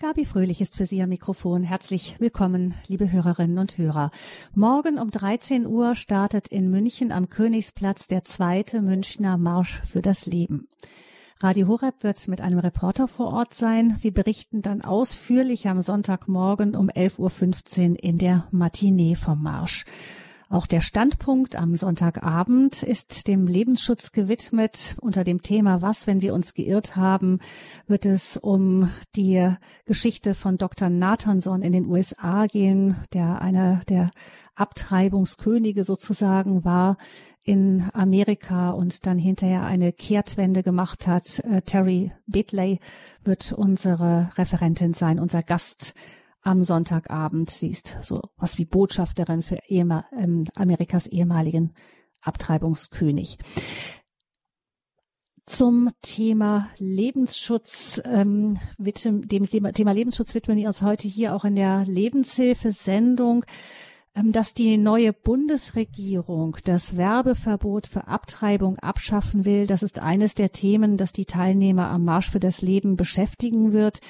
Gabi Fröhlich ist für Sie am Mikrofon. Herzlich willkommen, liebe Hörerinnen und Hörer. Morgen um 13 Uhr startet in München am Königsplatz der zweite Münchner Marsch für das Leben. Radio Horeb wird mit einem Reporter vor Ort sein. Wir berichten dann ausführlich am Sonntagmorgen um 11.15 Uhr in der Matinee vom Marsch. Auch der Standpunkt am Sonntagabend ist dem Lebensschutz gewidmet. Unter dem Thema Was, wenn wir uns geirrt haben, wird es um die Geschichte von Dr. Nathanson in den USA gehen, der einer der Abtreibungskönige sozusagen war in Amerika und dann hinterher eine Kehrtwende gemacht hat. Äh, Terry Bitley wird unsere Referentin sein, unser Gast am Sonntagabend. Sie ist so was wie Botschafterin für ähm, Amerikas ehemaligen Abtreibungskönig. Zum Thema Lebensschutz, ähm, dem Thema Lebensschutz widmen wir uns heute hier auch in der Lebenshilfe-Sendung ähm, dass die neue Bundesregierung das Werbeverbot für Abtreibung abschaffen will. Das ist eines der Themen, das die Teilnehmer am Marsch für das Leben beschäftigen wird.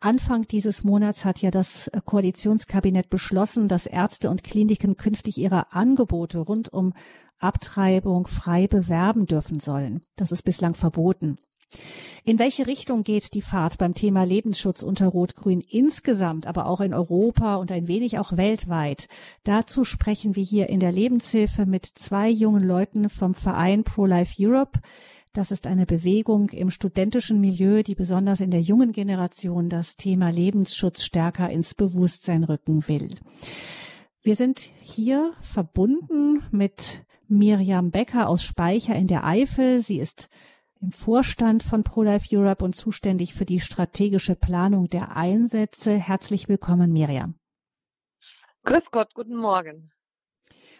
Anfang dieses Monats hat ja das Koalitionskabinett beschlossen, dass Ärzte und Kliniken künftig ihre Angebote rund um Abtreibung frei bewerben dürfen sollen. Das ist bislang verboten. In welche Richtung geht die Fahrt beim Thema Lebensschutz unter Rot-Grün insgesamt, aber auch in Europa und ein wenig auch weltweit? Dazu sprechen wir hier in der Lebenshilfe mit zwei jungen Leuten vom Verein Pro-Life Europe. Das ist eine Bewegung im studentischen Milieu, die besonders in der jungen Generation das Thema Lebensschutz stärker ins Bewusstsein rücken will. Wir sind hier verbunden mit Miriam Becker aus Speicher in der Eifel. Sie ist im Vorstand von ProLife Europe und zuständig für die strategische Planung der Einsätze. Herzlich willkommen, Miriam. Grüß Gott, guten Morgen.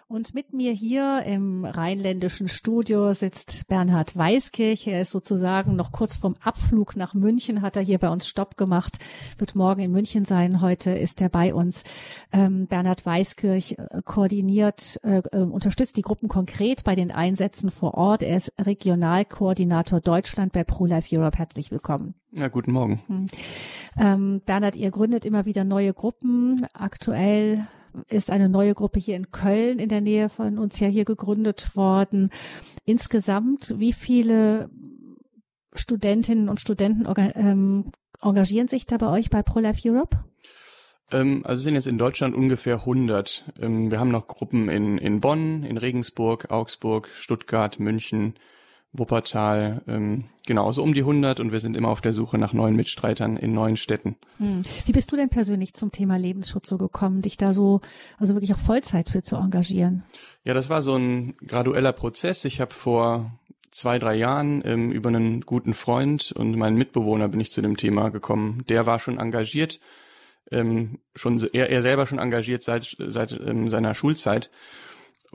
Und mit mir hier im rheinländischen Studio sitzt Bernhard Weiskirch. Er ist sozusagen noch kurz vorm Abflug nach München, hat er hier bei uns Stopp gemacht, wird morgen in München sein. Heute ist er bei uns. Ähm, Bernhard Weiskirch äh, koordiniert, äh, äh, unterstützt die Gruppen konkret bei den Einsätzen vor Ort. Er ist Regionalkoordinator Deutschland bei ProLife Europe. Herzlich willkommen. Ja, guten Morgen. Hm. Ähm, Bernhard, ihr gründet immer wieder neue Gruppen. Aktuell ist eine neue Gruppe hier in Köln in der Nähe von uns ja hier gegründet worden. Insgesamt, wie viele Studentinnen und Studenten ähm, engagieren sich da bei euch bei ProLife Europe? Ähm, also es sind jetzt in Deutschland ungefähr 100. Ähm, wir haben noch Gruppen in, in Bonn, in Regensburg, Augsburg, Stuttgart, München, Wuppertal, ähm, genau, so um die 100 und wir sind immer auf der Suche nach neuen Mitstreitern in neuen Städten. Hm. Wie bist du denn persönlich zum Thema Lebensschutz so gekommen, dich da so, also wirklich auch Vollzeit für zu engagieren? Ja, das war so ein gradueller Prozess. Ich habe vor zwei, drei Jahren ähm, über einen guten Freund und meinen Mitbewohner bin ich zu dem Thema gekommen. Der war schon engagiert, ähm, schon er, er selber schon engagiert seit, seit ähm, seiner Schulzeit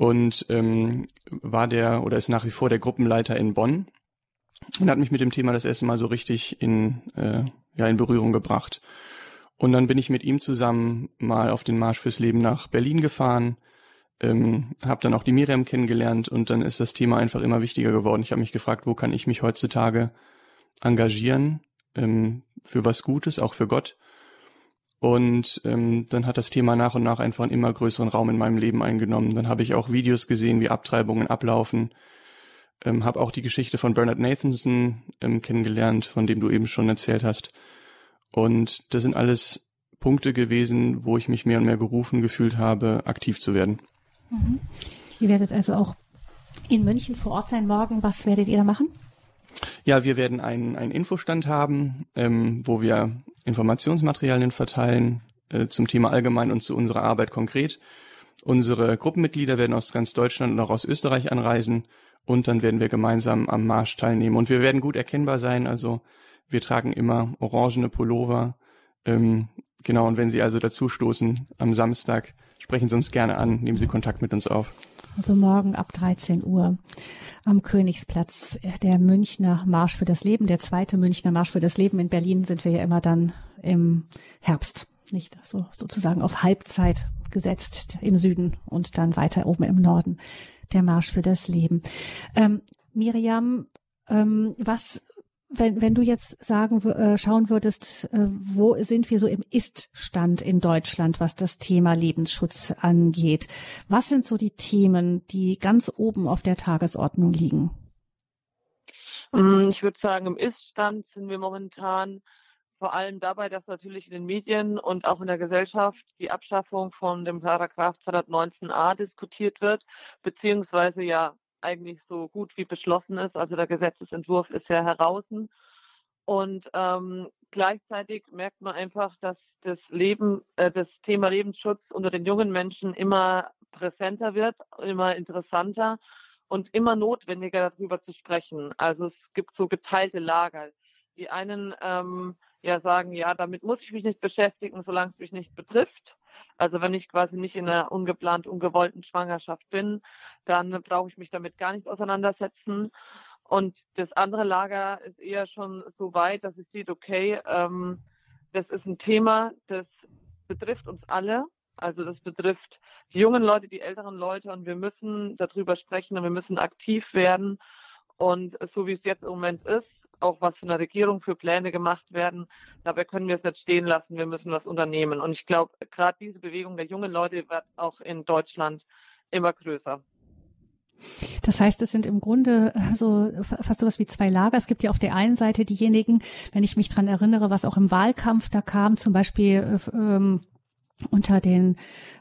und ähm, war der oder ist nach wie vor der Gruppenleiter in Bonn und hat mich mit dem Thema das erste Mal so richtig in, äh, ja, in Berührung gebracht. Und dann bin ich mit ihm zusammen mal auf den Marsch fürs Leben nach Berlin gefahren, ähm, habe dann auch die Miriam kennengelernt und dann ist das Thema einfach immer wichtiger geworden. Ich habe mich gefragt, wo kann ich mich heutzutage engagieren ähm, für was Gutes, auch für Gott. Und ähm, dann hat das Thema nach und nach einfach einen immer größeren Raum in meinem Leben eingenommen. Dann habe ich auch Videos gesehen, wie Abtreibungen ablaufen. Ähm, habe auch die Geschichte von Bernard Nathanson ähm, kennengelernt, von dem du eben schon erzählt hast. Und das sind alles Punkte gewesen, wo ich mich mehr und mehr gerufen gefühlt habe, aktiv zu werden. Mhm. Ihr werdet also auch in München vor Ort sein morgen. Was werdet ihr da machen? Ja, wir werden einen, einen Infostand haben, ähm, wo wir Informationsmaterialien verteilen äh, zum Thema allgemein und zu unserer Arbeit konkret. Unsere Gruppenmitglieder werden aus ganz Deutschland und auch aus Österreich anreisen und dann werden wir gemeinsam am Marsch teilnehmen. Und wir werden gut erkennbar sein, also wir tragen immer orangene Pullover. Ähm, genau, und wenn Sie also dazu stoßen am Samstag, sprechen Sie uns gerne an, nehmen Sie Kontakt mit uns auf. Also morgen ab 13 Uhr am Königsplatz. Der Münchner Marsch für das Leben, der zweite Münchner Marsch für das Leben. In Berlin sind wir ja immer dann im Herbst, nicht so sozusagen auf Halbzeit gesetzt im Süden und dann weiter oben im Norden der Marsch für das Leben. Ähm, Miriam, ähm, was wenn, wenn du jetzt sagen, äh, schauen würdest, äh, wo sind wir so im Ist-Stand in Deutschland, was das Thema Lebensschutz angeht? Was sind so die Themen, die ganz oben auf der Tagesordnung liegen? Mm, ich würde sagen, im Ist-Stand sind wir momentan vor allem dabei, dass natürlich in den Medien und auch in der Gesellschaft die Abschaffung von dem Paragraph 219a diskutiert wird, beziehungsweise ja eigentlich so gut wie beschlossen ist. Also der Gesetzesentwurf ist ja heraus. Und ähm, gleichzeitig merkt man einfach, dass das Leben, äh, das Thema Lebensschutz unter den jungen Menschen immer präsenter wird, immer interessanter und immer notwendiger darüber zu sprechen. Also es gibt so geteilte Lager. Die einen ähm, ja sagen, ja, damit muss ich mich nicht beschäftigen, solange es mich nicht betrifft. Also wenn ich quasi nicht in einer ungeplant, ungewollten Schwangerschaft bin, dann brauche ich mich damit gar nicht auseinandersetzen. Und das andere Lager ist eher schon so weit, dass es sieht, okay, ähm, das ist ein Thema, das betrifft uns alle. Also das betrifft die jungen Leute, die älteren Leute und wir müssen darüber sprechen und wir müssen aktiv werden. Und so wie es jetzt im Moment ist, auch was von der Regierung für Pläne gemacht werden, dabei können wir es nicht stehen lassen. Wir müssen was unternehmen. Und ich glaube, gerade diese Bewegung der jungen Leute wird auch in Deutschland immer größer. Das heißt, es sind im Grunde so fast so was wie zwei Lager. Es gibt ja auf der einen Seite diejenigen, wenn ich mich dran erinnere, was auch im Wahlkampf da kam, zum Beispiel ähm, unter den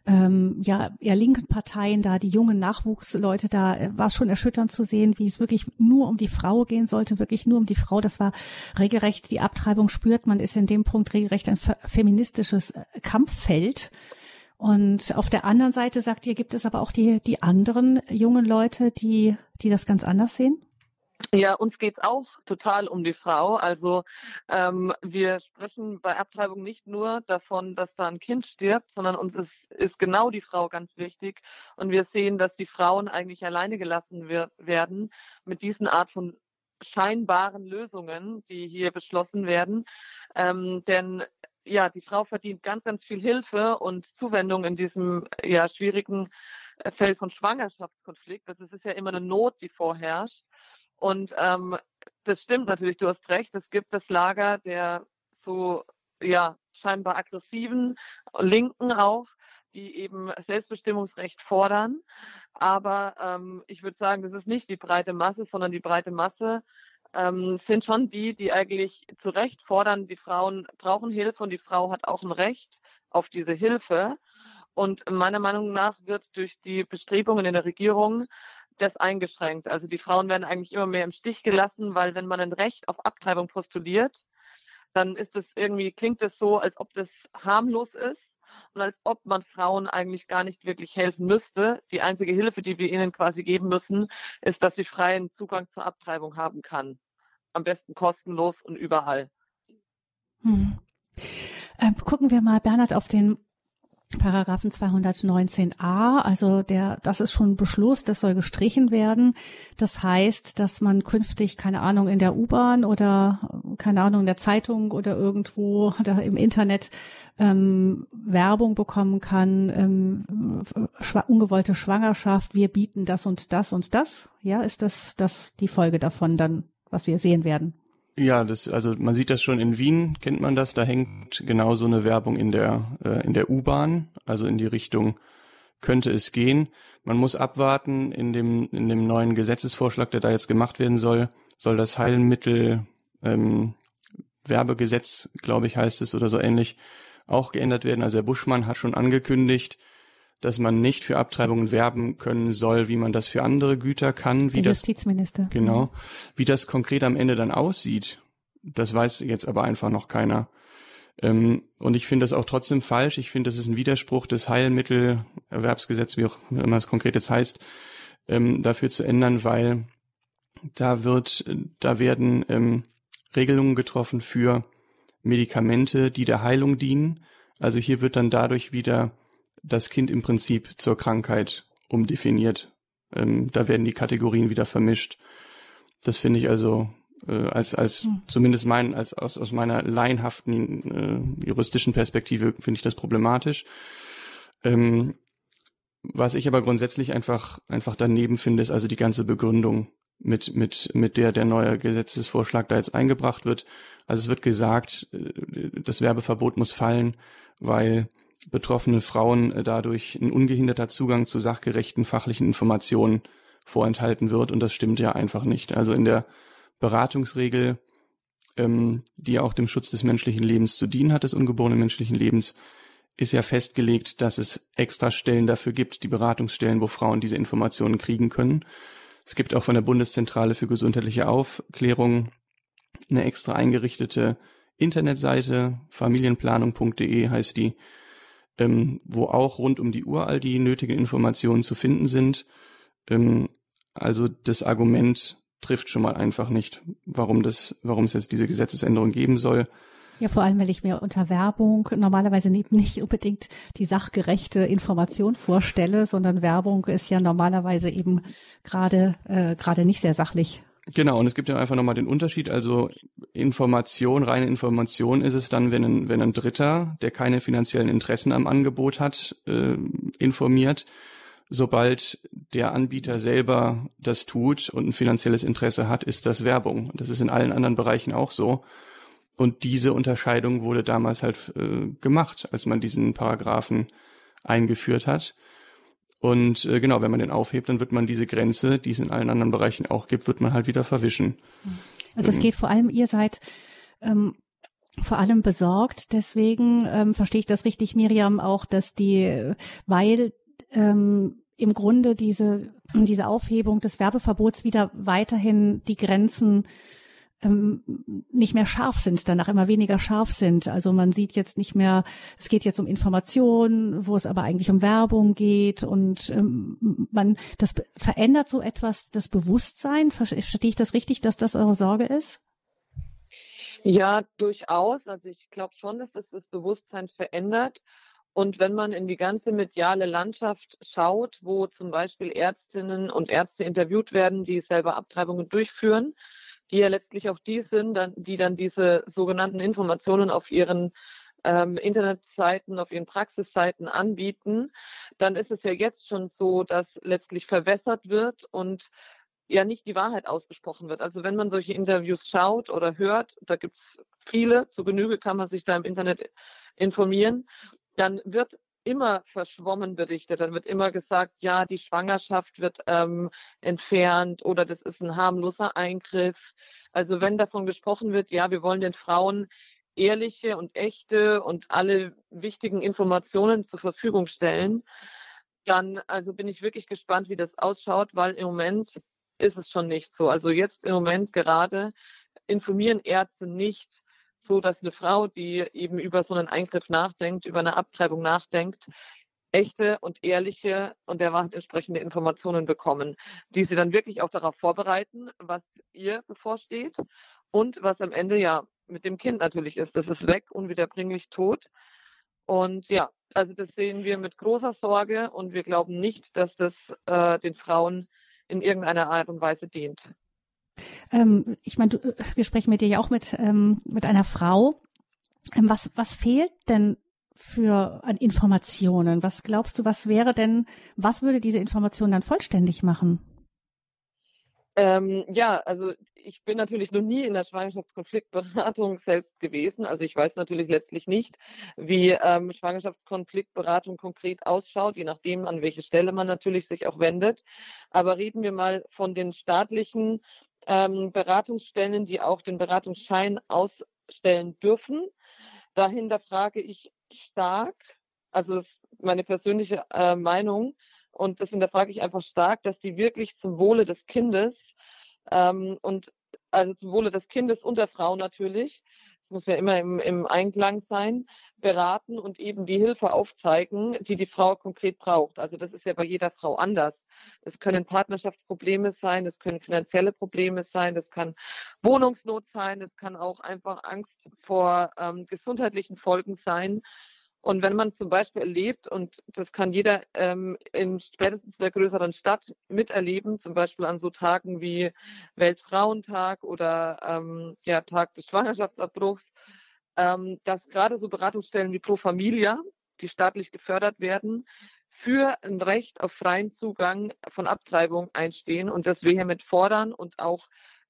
ähm, ja eher linken Parteien da die jungen Nachwuchsleute da äh, war es schon erschütternd zu sehen, wie es wirklich nur um die Frau gehen sollte, wirklich nur um die Frau. Das war regelrecht die Abtreibung spürt man ist in dem Punkt regelrecht ein feministisches äh, Kampffeld. Und auf der anderen Seite sagt ihr, gibt es aber auch die die anderen jungen Leute, die die das ganz anders sehen? Ja, uns geht es auch total um die Frau. Also ähm, wir sprechen bei Abtreibung nicht nur davon, dass da ein Kind stirbt, sondern uns ist, ist genau die Frau ganz wichtig. Und wir sehen, dass die Frauen eigentlich alleine gelassen wir werden mit diesen Art von scheinbaren Lösungen, die hier beschlossen werden. Ähm, denn ja, die Frau verdient ganz, ganz viel Hilfe und Zuwendung in diesem ja, schwierigen äh, Feld von Schwangerschaftskonflikt. Das ist ja immer eine Not, die vorherrscht. Und ähm, das stimmt natürlich, du hast recht. Es gibt das Lager der so ja scheinbar aggressiven Linken auch, die eben Selbstbestimmungsrecht fordern. Aber ähm, ich würde sagen, das ist nicht die breite Masse, sondern die breite Masse ähm, sind schon die, die eigentlich zu Recht fordern, die Frauen brauchen Hilfe und die Frau hat auch ein Recht auf diese Hilfe. Und meiner Meinung nach wird durch die Bestrebungen in der Regierung das eingeschränkt. Also die Frauen werden eigentlich immer mehr im Stich gelassen, weil wenn man ein Recht auf Abtreibung postuliert, dann ist es irgendwie, klingt es so, als ob das harmlos ist und als ob man Frauen eigentlich gar nicht wirklich helfen müsste. Die einzige Hilfe, die wir ihnen quasi geben müssen, ist, dass sie freien Zugang zur Abtreibung haben kann. Am besten kostenlos und überall. Hm. Ähm, gucken wir mal, Bernhard, auf den Paragraphen 219a, also der, das ist schon Beschluss, das soll gestrichen werden. Das heißt, dass man künftig, keine Ahnung, in der U-Bahn oder keine Ahnung, in der Zeitung oder irgendwo oder im Internet ähm, Werbung bekommen kann, ähm, schwa ungewollte Schwangerschaft, wir bieten das und das und das. Ja, ist das, das die Folge davon dann, was wir sehen werden? Ja, das, also man sieht das schon in Wien, kennt man das, da hängt genau so eine Werbung in der, äh, in der U-Bahn, also in die Richtung könnte es gehen. Man muss abwarten, in dem, in dem neuen Gesetzesvorschlag, der da jetzt gemacht werden soll, soll das Heilmittel ähm, Werbegesetz, glaube ich, heißt es oder so ähnlich, auch geändert werden. Also der Buschmann hat schon angekündigt, dass man nicht für Abtreibungen werben können soll, wie man das für andere Güter kann. Wie Der Justizminister. Das, genau. Mhm. Wie das konkret am Ende dann aussieht, das weiß jetzt aber einfach noch keiner. Ähm, und ich finde das auch trotzdem falsch. Ich finde, das ist ein Widerspruch des Heilmittelerwerbsgesetzes, wie auch immer es konkret jetzt heißt, ähm, dafür zu ändern, weil da wird, da werden ähm, Regelungen getroffen für Medikamente, die der Heilung dienen. Also hier wird dann dadurch wieder das Kind im Prinzip zur Krankheit umdefiniert. Ähm, da werden die Kategorien wieder vermischt. Das finde ich also äh, als als hm. zumindest mein als aus, aus meiner laienhaften äh, juristischen Perspektive finde ich das problematisch. Ähm, was ich aber grundsätzlich einfach einfach daneben finde, ist also die ganze Begründung. mit, mit, mit der der neue Gesetzesvorschlag da jetzt eingebracht wird. Also es wird gesagt, äh, das Werbeverbot muss fallen, weil betroffene Frauen äh, dadurch ein ungehinderter Zugang zu sachgerechten fachlichen Informationen vorenthalten wird und das stimmt ja einfach nicht. Also in der Beratungsregel, ähm, die auch dem Schutz des menschlichen Lebens zu dienen hat, des ungeborenen menschlichen Lebens, ist ja festgelegt, dass es extra Stellen dafür gibt, die Beratungsstellen, wo Frauen diese Informationen kriegen können. Es gibt auch von der Bundeszentrale für gesundheitliche Aufklärung eine extra eingerichtete Internetseite, familienplanung.de heißt die, ähm, wo auch rund um die Uhr all die nötigen Informationen zu finden sind. Ähm, also das Argument trifft schon mal einfach nicht, warum das, warum es jetzt diese Gesetzesänderung geben soll. Ja, vor allem, weil ich mir unter Werbung normalerweise nicht unbedingt die sachgerechte Information vorstelle, sondern Werbung ist ja normalerweise eben gerade äh, gerade nicht sehr sachlich. Genau, und es gibt ja einfach nochmal den Unterschied. Also Information, reine Information ist es dann, wenn ein, wenn ein Dritter, der keine finanziellen Interessen am Angebot hat, äh, informiert. Sobald der Anbieter selber das tut und ein finanzielles Interesse hat, ist das Werbung. Das ist in allen anderen Bereichen auch so. Und diese Unterscheidung wurde damals halt äh, gemacht, als man diesen Paragraphen eingeführt hat. Und äh, genau, wenn man den aufhebt, dann wird man diese Grenze, die es in allen anderen Bereichen auch gibt, wird man halt wieder verwischen. Also es geht vor allem, ihr seid ähm, vor allem besorgt. Deswegen ähm, verstehe ich das richtig, Miriam, auch, dass die, weil ähm, im Grunde diese, diese Aufhebung des Werbeverbots wieder weiterhin die Grenzen ähm, nicht mehr scharf sind, danach immer weniger scharf sind. Also man sieht jetzt nicht mehr, es geht jetzt um Informationen, wo es aber eigentlich um Werbung geht und ähm, man, das verändert so etwas das Bewusstsein. Verstehe ich das richtig, dass das eure Sorge ist? Ja, durchaus. Also ich glaube schon, dass das das Bewusstsein verändert. Und wenn man in die ganze mediale Landschaft schaut, wo zum Beispiel Ärztinnen und Ärzte interviewt werden, die selber Abtreibungen durchführen, die ja letztlich auch die sind, dann, die dann diese sogenannten Informationen auf ihren ähm, Internetseiten, auf ihren Praxisseiten anbieten, dann ist es ja jetzt schon so, dass letztlich verwässert wird und ja nicht die Wahrheit ausgesprochen wird. Also wenn man solche Interviews schaut oder hört, da gibt es viele, zu Genüge kann man sich da im Internet informieren, dann wird immer verschwommen berichtet. Dann wird immer gesagt, ja, die Schwangerschaft wird ähm, entfernt oder das ist ein harmloser Eingriff. Also wenn davon gesprochen wird, ja, wir wollen den Frauen ehrliche und echte und alle wichtigen Informationen zur Verfügung stellen, dann also bin ich wirklich gespannt, wie das ausschaut, weil im Moment ist es schon nicht so. Also jetzt im Moment gerade informieren Ärzte nicht so, dass eine Frau, die eben über so einen Eingriff nachdenkt, über eine Abtreibung nachdenkt, echte und ehrliche und der Wahrheit entsprechende Informationen bekommen, die sie dann wirklich auch darauf vorbereiten, was ihr bevorsteht und was am Ende ja mit dem Kind natürlich ist. Das ist weg, unwiederbringlich tot. Und ja, also das sehen wir mit großer Sorge und wir glauben nicht, dass das äh, den Frauen in irgendeiner Art und Weise dient. Ähm, ich meine, wir sprechen mit dir ja auch mit, ähm, mit einer Frau. Ähm, was, was fehlt denn für an Informationen? Was glaubst du, was wäre denn, was würde diese Information dann vollständig machen? Ähm, ja, also ich bin natürlich noch nie in der Schwangerschaftskonfliktberatung selbst gewesen. Also ich weiß natürlich letztlich nicht, wie ähm, Schwangerschaftskonfliktberatung konkret ausschaut, je nachdem, an welche Stelle man natürlich sich auch wendet. Aber reden wir mal von den staatlichen ähm, Beratungsstellen, die auch den Beratungsschein ausstellen dürfen. Dahinter frage ich stark, also das ist meine persönliche äh, Meinung, und das hinterfrage ich einfach stark, dass die wirklich zum Wohle des Kindes ähm, und also zum Wohle des Kindes und der Frau natürlich, es muss ja immer im, im Einklang sein, beraten und eben die Hilfe aufzeigen, die die Frau konkret braucht. Also das ist ja bei jeder Frau anders. Das können Partnerschaftsprobleme sein, das können finanzielle Probleme sein, das kann Wohnungsnot sein, das kann auch einfach Angst vor ähm, gesundheitlichen Folgen sein. Und wenn man zum Beispiel erlebt, und das kann jeder ähm, in spätestens der größeren Stadt miterleben, zum Beispiel an so Tagen wie Weltfrauentag oder ähm, ja, Tag des Schwangerschaftsabbruchs, ähm, dass gerade so Beratungsstellen wie Pro Familia, die staatlich gefördert werden, für ein Recht auf freien Zugang von Abtreibung einstehen und das vehement fordern und auch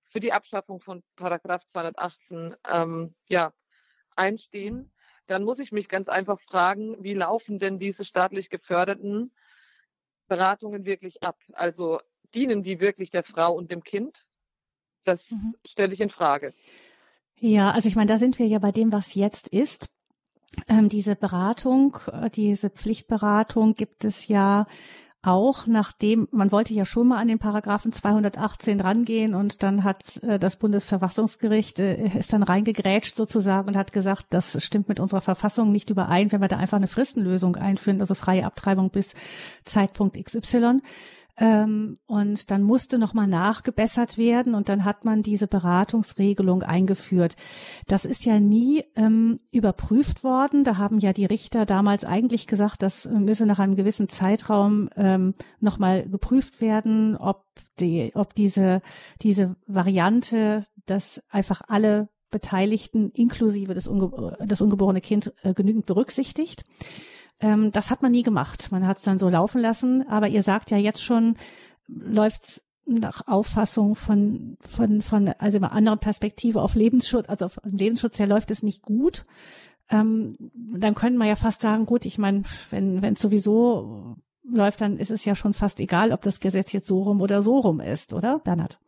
für die Abschaffung von Paragraph 218 ähm, ja, einstehen, dann muss ich mich ganz einfach fragen, wie laufen denn diese staatlich geförderten Beratungen wirklich ab? Also dienen die wirklich der Frau und dem Kind? Das mhm. stelle ich in Frage. Ja, also ich meine, da sind wir ja bei dem, was jetzt ist. Ähm, diese Beratung, äh, diese Pflichtberatung gibt es ja auch nachdem, man wollte ja schon mal an den Paragraphen 218 rangehen und dann hat äh, das Bundesverfassungsgericht äh, ist dann reingegrätscht sozusagen und hat gesagt, das stimmt mit unserer Verfassung nicht überein, wenn wir da einfach eine Fristenlösung einführen, also freie Abtreibung bis Zeitpunkt XY. Ähm, und dann musste nochmal nachgebessert werden und dann hat man diese Beratungsregelung eingeführt. Das ist ja nie ähm, überprüft worden. Da haben ja die Richter damals eigentlich gesagt, das müsse nach einem gewissen Zeitraum ähm, nochmal geprüft werden, ob die, ob diese, diese Variante, dass einfach alle Beteiligten inklusive des, unge das ungeborene Kind äh, genügend berücksichtigt. Ähm, das hat man nie gemacht. Man hat es dann so laufen lassen. Aber ihr sagt ja jetzt schon, läuft's nach Auffassung von, von, von, also einer anderen Perspektive auf Lebensschutz, also auf Lebensschutz her läuft es nicht gut. Ähm, dann könnte man ja fast sagen, gut, ich meine, wenn wenn es sowieso läuft, dann ist es ja schon fast egal, ob das Gesetz jetzt so rum oder so rum ist, oder, Bernhard?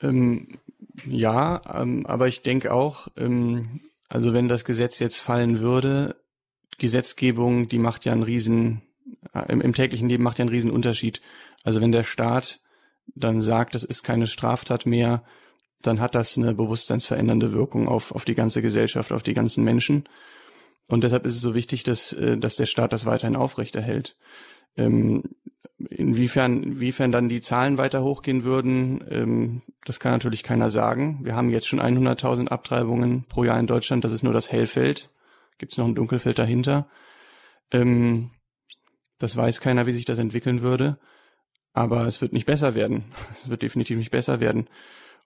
Ähm, ja, ähm, aber ich denke auch, ähm, also wenn das Gesetz jetzt fallen würde, Gesetzgebung, die macht ja einen riesen, äh, im, im täglichen Leben macht ja einen riesen Unterschied. Also wenn der Staat dann sagt, das ist keine Straftat mehr, dann hat das eine bewusstseinsverändernde Wirkung auf, auf die ganze Gesellschaft, auf die ganzen Menschen. Und deshalb ist es so wichtig, dass, äh, dass der Staat das weiterhin aufrechterhält. Ähm, inwiefern, inwiefern dann die Zahlen weiter hochgehen würden, ähm, das kann natürlich keiner sagen. Wir haben jetzt schon 100.000 Abtreibungen pro Jahr in Deutschland. Das ist nur das Hellfeld gibt es noch ein Dunkelfeld dahinter. Ähm, das weiß keiner, wie sich das entwickeln würde. Aber es wird nicht besser werden. Es wird definitiv nicht besser werden.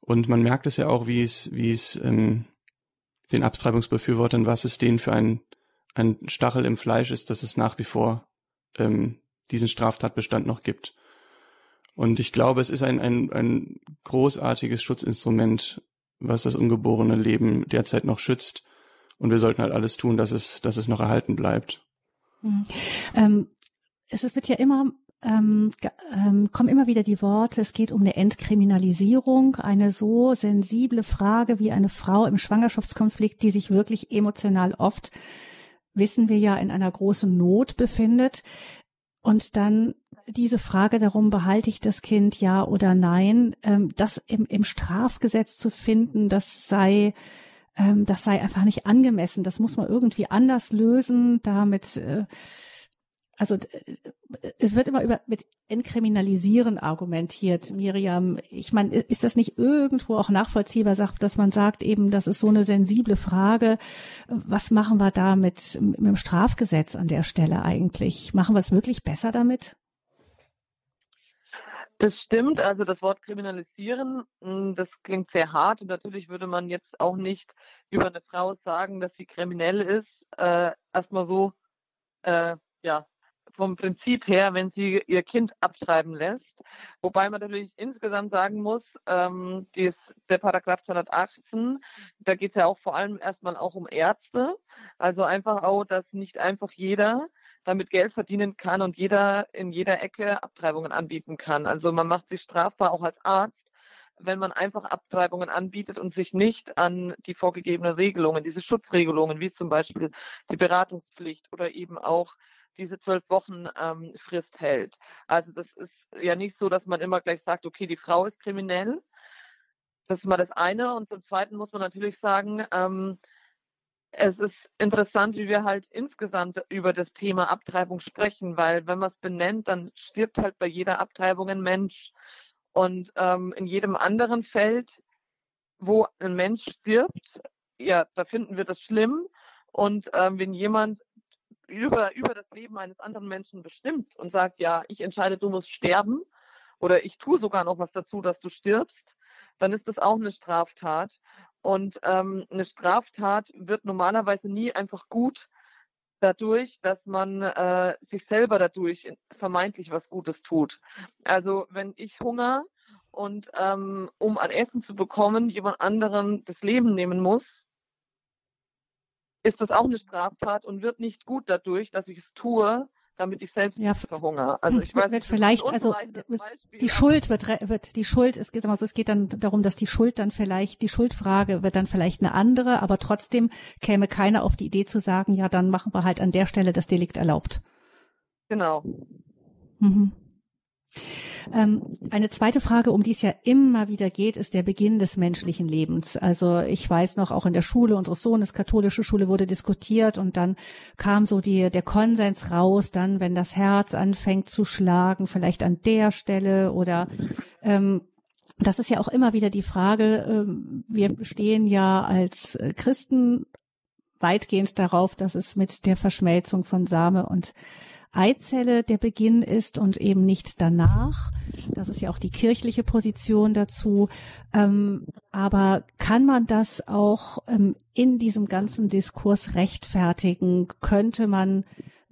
Und man merkt es ja auch, wie es, wie es ähm, den Abtreibungsbefürwortern, was es denen für ein, ein Stachel im Fleisch ist, dass es nach wie vor ähm, diesen Straftatbestand noch gibt. Und ich glaube, es ist ein, ein, ein großartiges Schutzinstrument, was das ungeborene Leben derzeit noch schützt. Und wir sollten halt alles tun, dass es, dass es noch erhalten bleibt. Mhm. Ähm, es wird ja immer ähm, ähm, kommen immer wieder die Worte, es geht um eine Entkriminalisierung, eine so sensible Frage wie eine Frau im Schwangerschaftskonflikt, die sich wirklich emotional oft, wissen wir ja, in einer großen Not befindet. Und dann diese Frage darum, behalte ich das Kind ja oder nein, ähm, das im, im Strafgesetz zu finden, das sei ähm, das sei einfach nicht angemessen. Das muss man irgendwie anders lösen, damit äh, also äh, es wird immer über mit Entkriminalisieren argumentiert, Miriam. Ich meine, ist das nicht irgendwo auch nachvollziehbar, dass man sagt, eben, das ist so eine sensible Frage. Was machen wir da mit, mit dem Strafgesetz an der Stelle eigentlich? Machen wir es wirklich besser damit? Das stimmt, also das Wort kriminalisieren, hm, das klingt sehr hart und natürlich würde man jetzt auch nicht über eine Frau sagen, dass sie kriminell ist, äh, erstmal so, äh, ja, vom Prinzip her, wenn sie ihr Kind abtreiben lässt. Wobei man natürlich insgesamt sagen muss, ähm, dies, der Paragraph 218, da geht es ja auch vor allem erstmal auch um Ärzte. Also einfach auch, dass nicht einfach jeder damit Geld verdienen kann und jeder in jeder Ecke Abtreibungen anbieten kann. Also man macht sich strafbar auch als Arzt, wenn man einfach Abtreibungen anbietet und sich nicht an die vorgegebenen Regelungen, diese Schutzregelungen, wie zum Beispiel die Beratungspflicht oder eben auch diese zwölf Wochen ähm, Frist hält. Also das ist ja nicht so, dass man immer gleich sagt, okay, die Frau ist kriminell. Das ist mal das eine. Und zum Zweiten muss man natürlich sagen, ähm, es ist interessant, wie wir halt insgesamt über das Thema Abtreibung sprechen, weil wenn man es benennt, dann stirbt halt bei jeder Abtreibung ein Mensch. Und ähm, in jedem anderen Feld, wo ein Mensch stirbt, ja, da finden wir das schlimm. Und ähm, wenn jemand über, über das Leben eines anderen Menschen bestimmt und sagt, ja, ich entscheide, du musst sterben oder ich tue sogar noch was dazu, dass du stirbst, dann ist das auch eine Straftat. Und ähm, eine Straftat wird normalerweise nie einfach gut dadurch, dass man äh, sich selber dadurch vermeintlich was Gutes tut. Also wenn ich Hunger und ähm, um an Essen zu bekommen, jemand anderen das Leben nehmen muss, ist das auch eine Straftat und wird nicht gut dadurch, dass ich es tue, damit ich selbst ja, verhungere. Also ich weiß, wird vielleicht, also die Schuld wird, wird, die Schuld, es geht, also es geht dann darum, dass die Schuld dann vielleicht, die Schuldfrage wird dann vielleicht eine andere, aber trotzdem käme keiner auf die Idee zu sagen, ja, dann machen wir halt an der Stelle das Delikt erlaubt. Genau. Mhm. Ähm, eine zweite Frage, um die es ja immer wieder geht, ist der Beginn des menschlichen Lebens. Also ich weiß noch, auch in der Schule unseres Sohnes, katholische Schule, wurde diskutiert und dann kam so die, der Konsens raus, dann, wenn das Herz anfängt zu schlagen, vielleicht an der Stelle oder ähm, das ist ja auch immer wieder die Frage, ähm, wir stehen ja als Christen weitgehend darauf, dass es mit der Verschmelzung von Same und Eizelle der Beginn ist und eben nicht danach. Das ist ja auch die kirchliche Position dazu. Ähm, aber kann man das auch ähm, in diesem ganzen Diskurs rechtfertigen? Könnte man,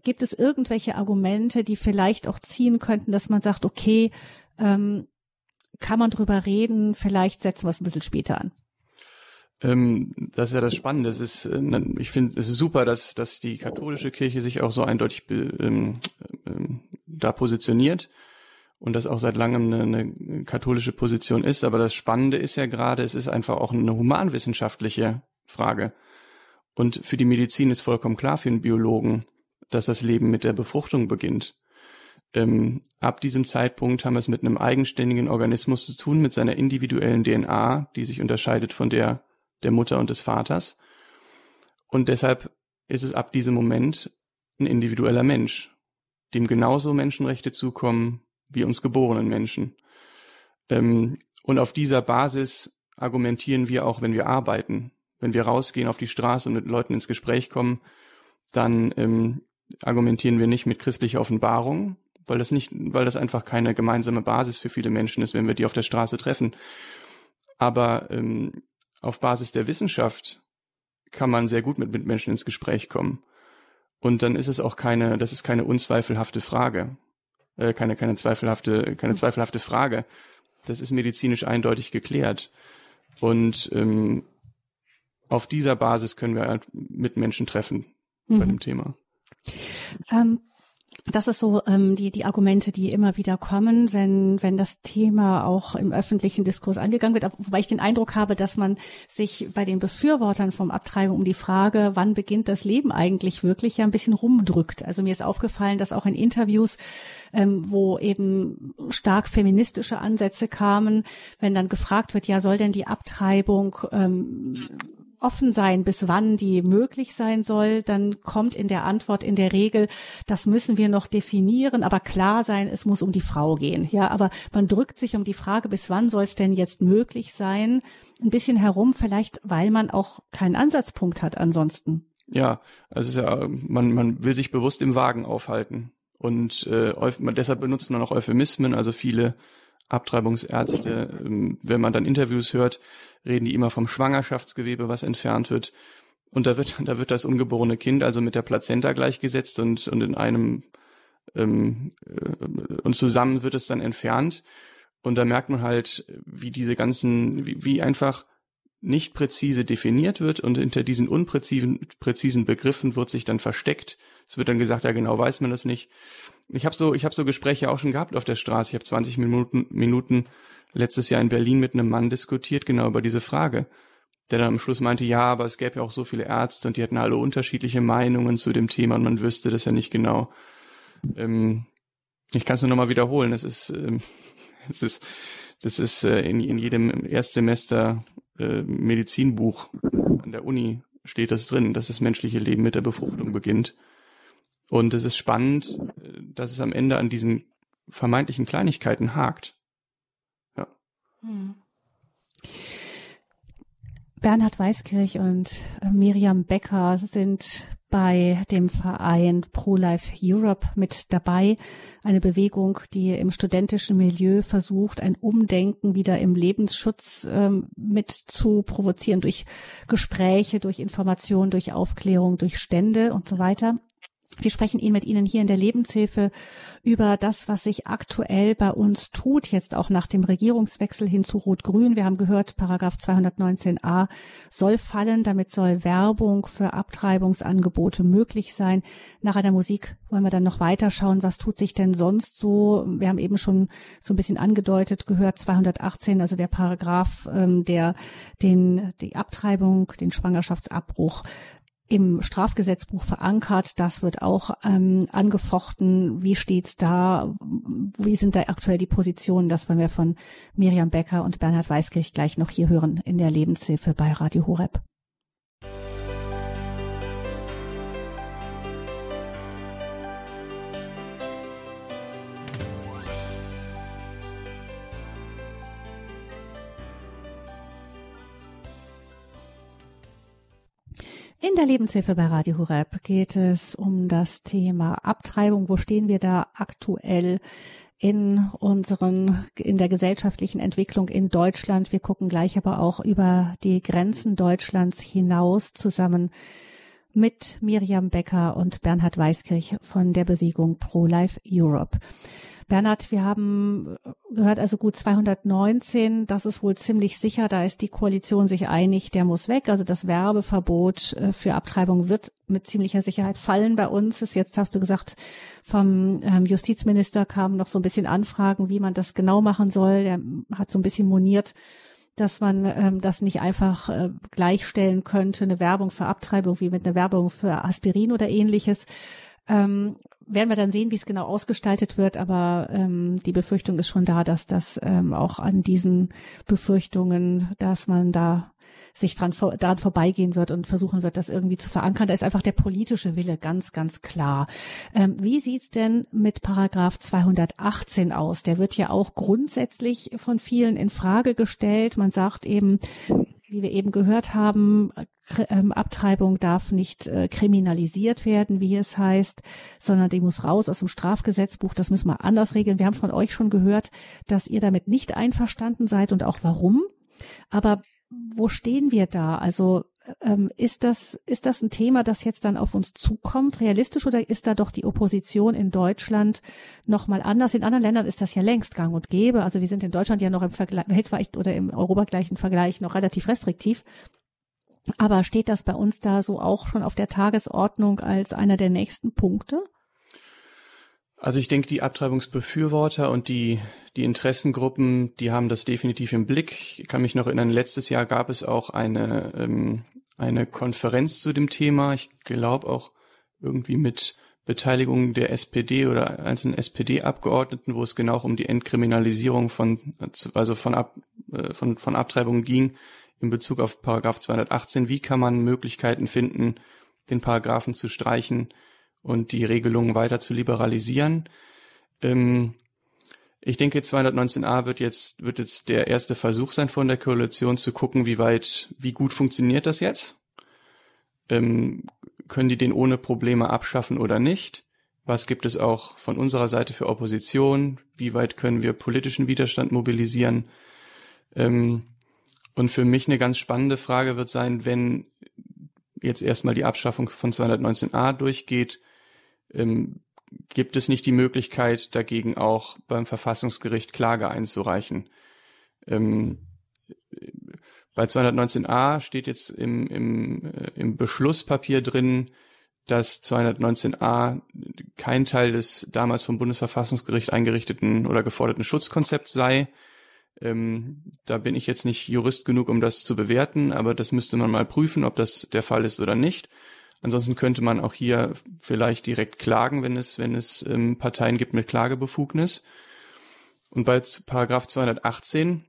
gibt es irgendwelche Argumente, die vielleicht auch ziehen könnten, dass man sagt, okay, ähm, kann man drüber reden, vielleicht setzen wir es ein bisschen später an? Ähm, das ist ja das Spannende. Es ist, äh, ich finde, es ist super, dass, dass die katholische Kirche sich auch so eindeutig ähm, ähm, da positioniert und das auch seit langem eine, eine katholische Position ist. Aber das Spannende ist ja gerade, es ist einfach auch eine humanwissenschaftliche Frage. Und für die Medizin ist vollkommen klar, für einen Biologen, dass das Leben mit der Befruchtung beginnt. Ähm, ab diesem Zeitpunkt haben wir es mit einem eigenständigen Organismus zu tun, mit seiner individuellen DNA, die sich unterscheidet von der der Mutter und des Vaters. Und deshalb ist es ab diesem Moment ein individueller Mensch, dem genauso Menschenrechte zukommen wie uns geborenen Menschen. Ähm, und auf dieser Basis argumentieren wir auch, wenn wir arbeiten. Wenn wir rausgehen auf die Straße und mit Leuten ins Gespräch kommen, dann ähm, argumentieren wir nicht mit christlicher Offenbarung, weil das nicht, weil das einfach keine gemeinsame Basis für viele Menschen ist, wenn wir die auf der Straße treffen. Aber ähm, auf Basis der Wissenschaft kann man sehr gut mit Mitmenschen ins Gespräch kommen. Und dann ist es auch keine, das ist keine unzweifelhafte Frage, äh, keine, keine zweifelhafte, keine zweifelhafte Frage. Das ist medizinisch eindeutig geklärt. Und ähm, auf dieser Basis können wir halt Mitmenschen treffen mhm. bei dem Thema. Ähm, das ist so ähm, die die Argumente, die immer wieder kommen, wenn wenn das Thema auch im öffentlichen Diskurs angegangen wird. Wobei ich den Eindruck habe, dass man sich bei den Befürwortern vom Abtreibung um die Frage, wann beginnt das Leben eigentlich wirklich, ja ein bisschen rumdrückt. Also mir ist aufgefallen, dass auch in Interviews, ähm, wo eben stark feministische Ansätze kamen, wenn dann gefragt wird, ja soll denn die Abtreibung ähm, offen sein, bis wann die möglich sein soll, dann kommt in der Antwort in der Regel, das müssen wir noch definieren, aber klar sein, es muss um die Frau gehen. Ja, aber man drückt sich um die Frage, bis wann soll es denn jetzt möglich sein, ein bisschen herum, vielleicht weil man auch keinen Ansatzpunkt hat ansonsten. Ja, also ja, man, man will sich bewusst im Wagen aufhalten. Und äh, deshalb benutzt man auch Euphemismen, also viele Abtreibungsärzte, ähm, wenn man dann Interviews hört, reden die immer vom Schwangerschaftsgewebe, was entfernt wird. Und da wird, da wird das ungeborene Kind also mit der Plazenta gleichgesetzt und, und in einem, ähm, äh, und zusammen wird es dann entfernt. Und da merkt man halt, wie diese ganzen, wie, wie einfach nicht präzise definiert wird und hinter diesen unpräzisen präzisen Begriffen wird sich dann versteckt. Es wird dann gesagt, ja genau weiß man das nicht. Ich habe so, ich habe so Gespräche auch schon gehabt auf der Straße. Ich habe 20 Minuten, Minuten letztes Jahr in Berlin mit einem Mann diskutiert, genau über diese Frage. Der dann am Schluss meinte, ja, aber es gäbe ja auch so viele Ärzte und die hätten alle unterschiedliche Meinungen zu dem Thema und man wüsste das ja nicht genau. Ähm, ich kann es nur nochmal wiederholen. Es ist, ähm, es ist, das ist äh, in, in jedem Erstsemester äh, Medizinbuch an der Uni steht das drin, dass das menschliche Leben mit der Befruchtung beginnt. Und es ist spannend, dass es am Ende an diesen vermeintlichen Kleinigkeiten hakt. Ja. Hm. Bernhard Weiskirch und äh, Miriam Becker sind bei dem Verein Pro-Life Europe mit dabei. Eine Bewegung, die im studentischen Milieu versucht, ein Umdenken wieder im Lebensschutz ähm, mit zu provozieren durch Gespräche, durch Informationen, durch Aufklärung, durch Stände und so weiter. Wir sprechen ihn mit Ihnen hier in der Lebenshilfe über das, was sich aktuell bei uns tut, jetzt auch nach dem Regierungswechsel hin zu Rot-Grün. Wir haben gehört, Paragraph 219a soll fallen. Damit soll Werbung für Abtreibungsangebote möglich sein. Nach einer Musik wollen wir dann noch weiter schauen, was tut sich denn sonst so. Wir haben eben schon so ein bisschen angedeutet gehört, 218, also der Paragraph, ähm, der den, die Abtreibung, den Schwangerschaftsabbruch im Strafgesetzbuch verankert. Das wird auch ähm, angefochten. Wie steht's da? Wie sind da aktuell die Positionen? Das wollen wir von Miriam Becker und Bernhard Weiskirch gleich noch hier hören in der Lebenshilfe bei Radio Horeb. In der Lebenshilfe bei Radio Hureb geht es um das Thema Abtreibung. Wo stehen wir da aktuell in unseren, in der gesellschaftlichen Entwicklung in Deutschland? Wir gucken gleich aber auch über die Grenzen Deutschlands hinaus zusammen mit Miriam Becker und Bernhard Weiskirch von der Bewegung Pro-Life Europe. Bernhard, wir haben gehört, also gut 219, das ist wohl ziemlich sicher, da ist die Koalition sich einig, der muss weg. Also das Werbeverbot äh, für Abtreibung wird mit ziemlicher Sicherheit fallen bei uns. Ist jetzt hast du gesagt, vom ähm, Justizminister kamen noch so ein bisschen Anfragen, wie man das genau machen soll. Der hat so ein bisschen moniert, dass man ähm, das nicht einfach äh, gleichstellen könnte, eine Werbung für Abtreibung wie mit einer Werbung für Aspirin oder ähnliches. Ähm, werden wir dann sehen, wie es genau ausgestaltet wird, aber ähm, die Befürchtung ist schon da, dass das ähm, auch an diesen Befürchtungen, dass man da sich dran, daran vorbeigehen wird und versuchen wird, das irgendwie zu verankern. Da ist einfach der politische Wille ganz, ganz klar. Ähm, wie sieht's denn mit Paragraph 218 aus? Der wird ja auch grundsätzlich von vielen in Frage gestellt. Man sagt eben, wie wir eben gehört haben, ähm, Abtreibung darf nicht äh, kriminalisiert werden, wie es heißt, sondern die muss raus aus dem Strafgesetzbuch. Das müssen wir anders regeln. Wir haben von euch schon gehört, dass ihr damit nicht einverstanden seid und auch warum. Aber wo stehen wir da? Also ähm, ist das, ist das ein Thema, das jetzt dann auf uns zukommt, realistisch, oder ist da doch die Opposition in Deutschland nochmal anders? In anderen Ländern ist das ja längst gang und gäbe. Also wir sind in Deutschland ja noch im Vergleich, weltweit oder im europagleichen Vergleich noch relativ restriktiv. Aber steht das bei uns da so auch schon auf der Tagesordnung als einer der nächsten Punkte? Also ich denke, die Abtreibungsbefürworter und die, die Interessengruppen, die haben das definitiv im Blick. Ich kann mich noch erinnern, letztes Jahr gab es auch eine, ähm, eine Konferenz zu dem Thema. Ich glaube auch irgendwie mit Beteiligung der SPD oder einzelnen SPD-Abgeordneten, wo es genau um die Entkriminalisierung von, also von, Ab, äh, von, von Abtreibungen ging in Bezug auf Paragraph 218. Wie kann man Möglichkeiten finden, den Paragraphen zu streichen und die Regelungen weiter zu liberalisieren? Ähm, ich denke, 219a wird jetzt, wird jetzt der erste Versuch sein von der Koalition zu gucken, wie weit, wie gut funktioniert das jetzt? Ähm, können die den ohne Probleme abschaffen oder nicht? Was gibt es auch von unserer Seite für Opposition? Wie weit können wir politischen Widerstand mobilisieren? Ähm, und für mich eine ganz spannende Frage wird sein, wenn jetzt erstmal die Abschaffung von 219a durchgeht, ähm, gibt es nicht die Möglichkeit, dagegen auch beim Verfassungsgericht Klage einzureichen. Ähm, bei 219a steht jetzt im, im, äh, im Beschlusspapier drin, dass 219a kein Teil des damals vom Bundesverfassungsgericht eingerichteten oder geforderten Schutzkonzepts sei, ähm, da bin ich jetzt nicht Jurist genug, um das zu bewerten, aber das müsste man mal prüfen, ob das der Fall ist oder nicht. Ansonsten könnte man auch hier vielleicht direkt klagen, wenn es, wenn es ähm, Parteien gibt mit Klagebefugnis. Und bei Paragraph 218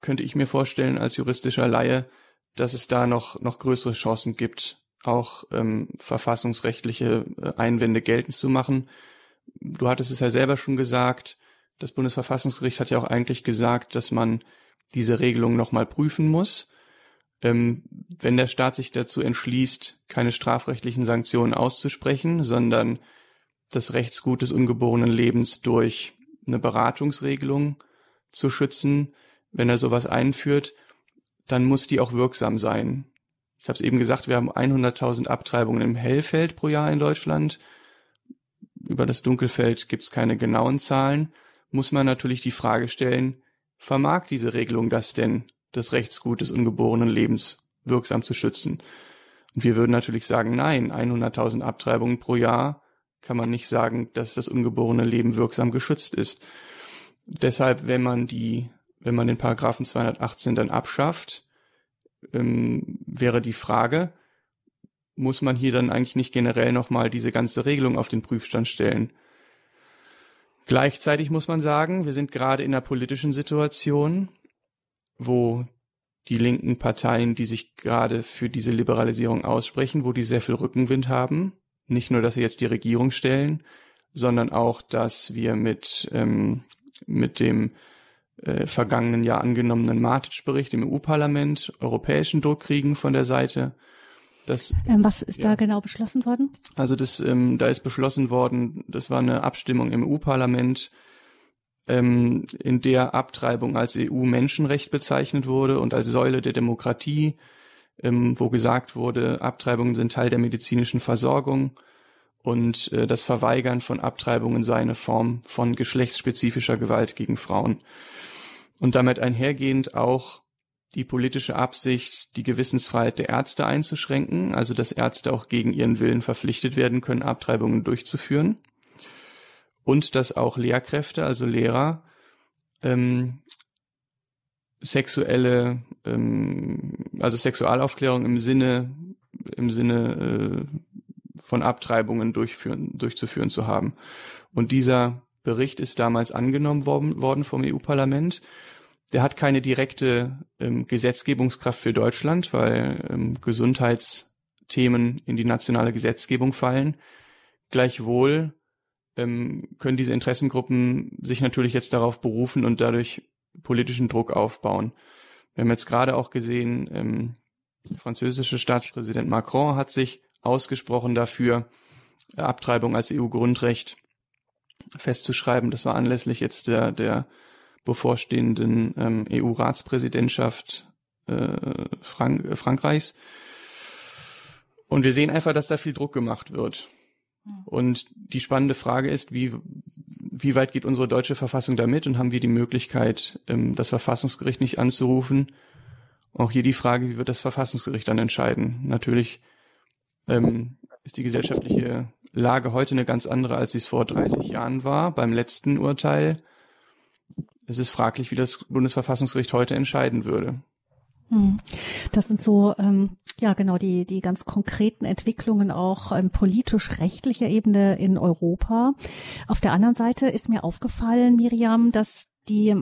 könnte ich mir vorstellen als juristischer Laie, dass es da noch, noch größere Chancen gibt, auch ähm, verfassungsrechtliche äh, Einwände geltend zu machen. Du hattest es ja selber schon gesagt, das Bundesverfassungsgericht hat ja auch eigentlich gesagt, dass man diese Regelung nochmal prüfen muss. Ähm, wenn der Staat sich dazu entschließt, keine strafrechtlichen Sanktionen auszusprechen, sondern das Rechtsgut des ungeborenen Lebens durch eine Beratungsregelung zu schützen, wenn er sowas einführt, dann muss die auch wirksam sein. Ich habe es eben gesagt, wir haben 100.000 Abtreibungen im Hellfeld pro Jahr in Deutschland. Über das Dunkelfeld gibt es keine genauen Zahlen. Muss man natürlich die Frage stellen, vermag diese Regelung das denn, das Rechtsgut des ungeborenen Lebens wirksam zu schützen? Und wir würden natürlich sagen, nein, 100.000 Abtreibungen pro Jahr kann man nicht sagen, dass das ungeborene Leben wirksam geschützt ist. Deshalb, wenn man die, wenn man den Paragraphen 218 dann abschafft, ähm, wäre die Frage, muss man hier dann eigentlich nicht generell nochmal diese ganze Regelung auf den Prüfstand stellen? Gleichzeitig muss man sagen, wir sind gerade in einer politischen Situation, wo die linken Parteien, die sich gerade für diese Liberalisierung aussprechen, wo die sehr viel Rückenwind haben. Nicht nur, dass sie jetzt die Regierung stellen, sondern auch, dass wir mit, ähm, mit dem äh, vergangenen Jahr angenommenen Matic-Bericht im EU-Parlament europäischen Druck kriegen von der Seite. Das, ähm, was ist ja. da genau beschlossen worden? Also das, ähm, da ist beschlossen worden, das war eine Abstimmung im EU-Parlament, ähm, in der Abtreibung als EU-Menschenrecht bezeichnet wurde und als Säule der Demokratie, ähm, wo gesagt wurde, Abtreibungen sind Teil der medizinischen Versorgung und äh, das Verweigern von Abtreibungen sei eine Form von geschlechtsspezifischer Gewalt gegen Frauen und damit einhergehend auch die politische Absicht, die Gewissensfreiheit der Ärzte einzuschränken, also dass Ärzte auch gegen ihren Willen verpflichtet werden können, Abtreibungen durchzuführen. Und dass auch Lehrkräfte, also Lehrer, ähm, sexuelle, ähm, also Sexualaufklärung im Sinne, im Sinne äh, von Abtreibungen durchführen, durchzuführen zu haben. Und dieser Bericht ist damals angenommen worden, worden vom EU-Parlament der hat keine direkte ähm, Gesetzgebungskraft für Deutschland, weil ähm, Gesundheitsthemen in die nationale Gesetzgebung fallen. Gleichwohl ähm, können diese Interessengruppen sich natürlich jetzt darauf berufen und dadurch politischen Druck aufbauen. Wir haben jetzt gerade auch gesehen, ähm, der französische Staatspräsident Macron hat sich ausgesprochen dafür, Abtreibung als EU-Grundrecht festzuschreiben. Das war anlässlich jetzt der, der bevorstehenden ähm, EU-Ratspräsidentschaft äh, Frank Frankreichs. Und wir sehen einfach, dass da viel Druck gemacht wird. Und die spannende Frage ist, wie, wie weit geht unsere deutsche Verfassung damit und haben wir die Möglichkeit, ähm, das Verfassungsgericht nicht anzurufen? Auch hier die Frage, wie wird das Verfassungsgericht dann entscheiden? Natürlich ähm, ist die gesellschaftliche Lage heute eine ganz andere, als sie es vor 30 Jahren war. Beim letzten Urteil es ist fraglich, wie das Bundesverfassungsgericht heute entscheiden würde. Hm. Das sind so, ähm, ja genau, die, die ganz konkreten Entwicklungen auch ähm, politisch-rechtlicher Ebene in Europa. Auf der anderen Seite ist mir aufgefallen, Miriam, dass die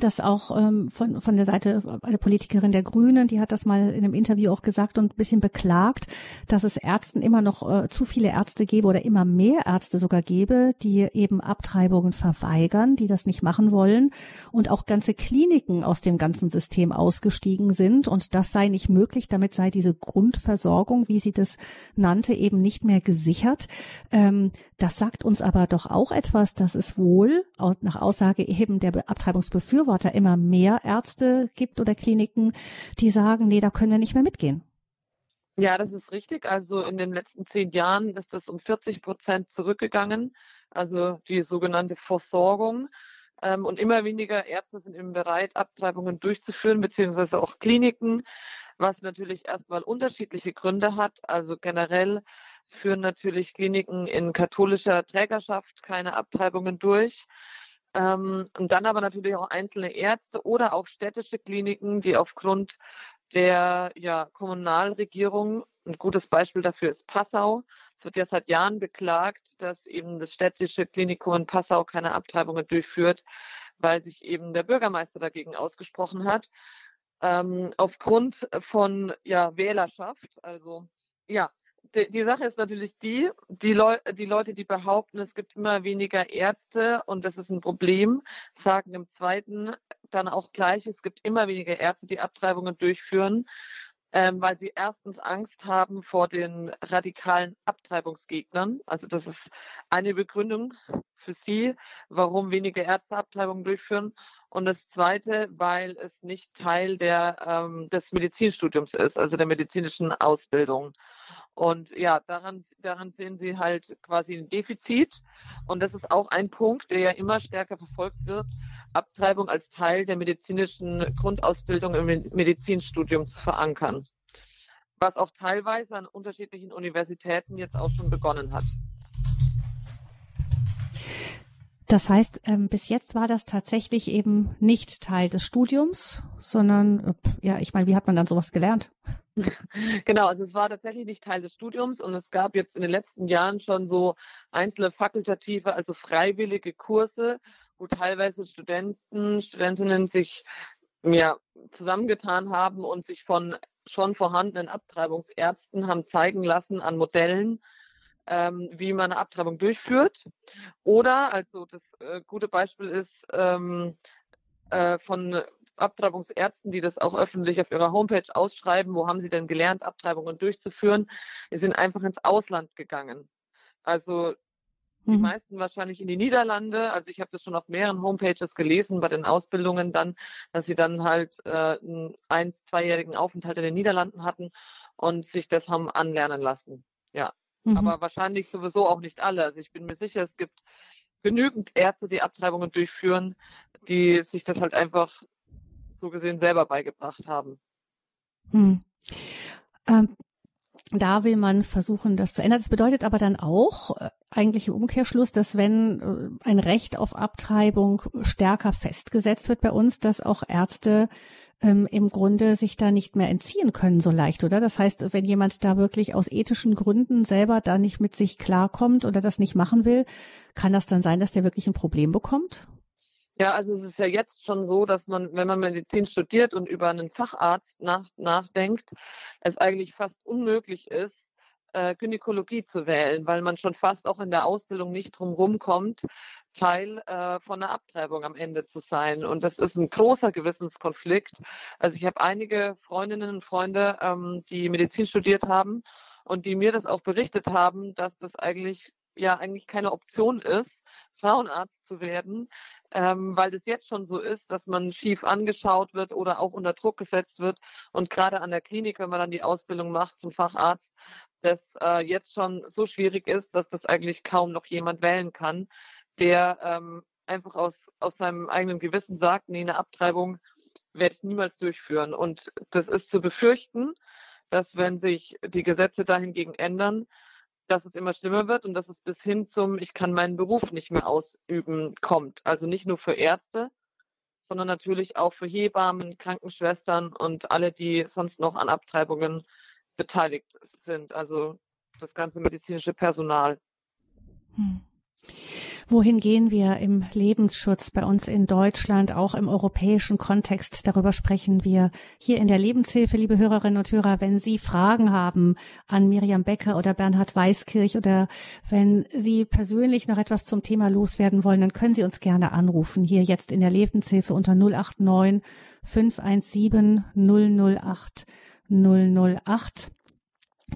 das auch ähm, von, von der Seite eine Politikerin der Grünen, die hat das mal in einem Interview auch gesagt und ein bisschen beklagt, dass es Ärzten immer noch äh, zu viele Ärzte gäbe oder immer mehr Ärzte sogar gäbe, die eben Abtreibungen verweigern, die das nicht machen wollen. Und auch ganze Kliniken aus dem ganzen System ausgestiegen sind. Und das sei nicht möglich, damit sei diese Grundversorgung, wie sie das nannte, eben nicht mehr gesichert. Ähm, das sagt uns aber doch auch etwas, dass es wohl nach Aussage eben der Abtreibungsbefürworter immer mehr Ärzte gibt oder Kliniken, die sagen, nee, da können wir nicht mehr mitgehen. Ja, das ist richtig. Also in den letzten zehn Jahren ist das um 40 Prozent zurückgegangen. Also die sogenannte Versorgung. Ähm, und immer weniger Ärzte sind eben bereit, Abtreibungen durchzuführen, beziehungsweise auch Kliniken, was natürlich erstmal unterschiedliche Gründe hat. Also generell führen natürlich Kliniken in katholischer Trägerschaft keine Abtreibungen durch. Ähm, und dann aber natürlich auch einzelne Ärzte oder auch städtische Kliniken, die aufgrund der ja, Kommunalregierung, ein gutes Beispiel dafür ist Passau. Es wird ja seit Jahren beklagt, dass eben das städtische Klinikum in Passau keine Abtreibungen durchführt, weil sich eben der Bürgermeister dagegen ausgesprochen hat. Ähm, aufgrund von ja, Wählerschaft, also ja, die, die, Sache ist natürlich die, die, Leu die Leute, die behaupten, es gibt immer weniger Ärzte und das ist ein Problem, sagen im zweiten dann auch gleich, es gibt immer weniger Ärzte, die Abtreibungen durchführen, ähm, weil sie erstens Angst haben vor den radikalen Abtreibungsgegnern. Also das ist eine Begründung für sie, warum weniger Ärzte Abtreibungen durchführen. Und das Zweite, weil es nicht Teil der, ähm, des Medizinstudiums ist, also der medizinischen Ausbildung. Und ja, daran, daran sehen Sie halt quasi ein Defizit. Und das ist auch ein Punkt, der ja immer stärker verfolgt wird, Abtreibung als Teil der medizinischen Grundausbildung im Medizinstudium zu verankern. Was auch teilweise an unterschiedlichen Universitäten jetzt auch schon begonnen hat. Das heißt, ähm, bis jetzt war das tatsächlich eben nicht Teil des Studiums, sondern, äh, ja, ich meine, wie hat man dann sowas gelernt? Genau, also es war tatsächlich nicht Teil des Studiums und es gab jetzt in den letzten Jahren schon so einzelne fakultative, also freiwillige Kurse, wo teilweise Studenten, Studentinnen sich ja, zusammengetan haben und sich von schon vorhandenen Abtreibungsärzten haben zeigen lassen an Modellen, ähm, wie man eine Abtreibung durchführt. Oder, also das äh, gute Beispiel ist ähm, äh, von Abtreibungsärzten, die das auch öffentlich auf ihrer Homepage ausschreiben, wo haben sie denn gelernt, Abtreibungen durchzuführen, die sind einfach ins Ausland gegangen. Also die mhm. meisten wahrscheinlich in die Niederlande. Also ich habe das schon auf mehreren Homepages gelesen bei den Ausbildungen dann, dass sie dann halt äh, einen ein-, zweijährigen Aufenthalt in den Niederlanden hatten und sich das haben anlernen lassen. Ja. Mhm. Aber wahrscheinlich sowieso auch nicht alle. Also ich bin mir sicher, es gibt genügend Ärzte, die Abtreibungen durchführen, die sich das halt einfach so gesehen selber beigebracht haben. Hm. Ähm, da will man versuchen, das zu ändern. Das bedeutet aber dann auch äh, eigentlich im Umkehrschluss, dass wenn äh, ein Recht auf Abtreibung stärker festgesetzt wird bei uns, dass auch Ärzte ähm, im Grunde sich da nicht mehr entziehen können so leicht, oder? Das heißt, wenn jemand da wirklich aus ethischen Gründen selber da nicht mit sich klarkommt oder das nicht machen will, kann das dann sein, dass der wirklich ein Problem bekommt? Ja, also es ist ja jetzt schon so, dass man, wenn man Medizin studiert und über einen Facharzt nach, nachdenkt, es eigentlich fast unmöglich ist, äh, Gynäkologie zu wählen, weil man schon fast auch in der Ausbildung nicht drum kommt, Teil äh, von einer Abtreibung am Ende zu sein. Und das ist ein großer Gewissenskonflikt. Also ich habe einige Freundinnen und Freunde, ähm, die Medizin studiert haben und die mir das auch berichtet haben, dass das eigentlich ja eigentlich keine Option ist, Frauenarzt zu werden, ähm, weil es jetzt schon so ist, dass man schief angeschaut wird oder auch unter Druck gesetzt wird. Und gerade an der Klinik, wenn man dann die Ausbildung macht zum Facharzt, das äh, jetzt schon so schwierig ist, dass das eigentlich kaum noch jemand wählen kann, der ähm, einfach aus, aus seinem eigenen Gewissen sagt, nee, eine Abtreibung werde ich niemals durchführen. Und das ist zu befürchten, dass wenn sich die Gesetze dahingegen ändern, dass es immer schlimmer wird und dass es bis hin zum Ich kann meinen Beruf nicht mehr ausüben kommt. Also nicht nur für Ärzte, sondern natürlich auch für Hebammen, Krankenschwestern und alle, die sonst noch an Abtreibungen beteiligt sind. Also das ganze medizinische Personal. Hm. Wohin gehen wir im Lebensschutz bei uns in Deutschland, auch im europäischen Kontext? Darüber sprechen wir hier in der Lebenshilfe, liebe Hörerinnen und Hörer. Wenn Sie Fragen haben an Miriam Becker oder Bernhard Weiskirch oder wenn Sie persönlich noch etwas zum Thema loswerden wollen, dann können Sie uns gerne anrufen. Hier jetzt in der Lebenshilfe unter 089 517 008 008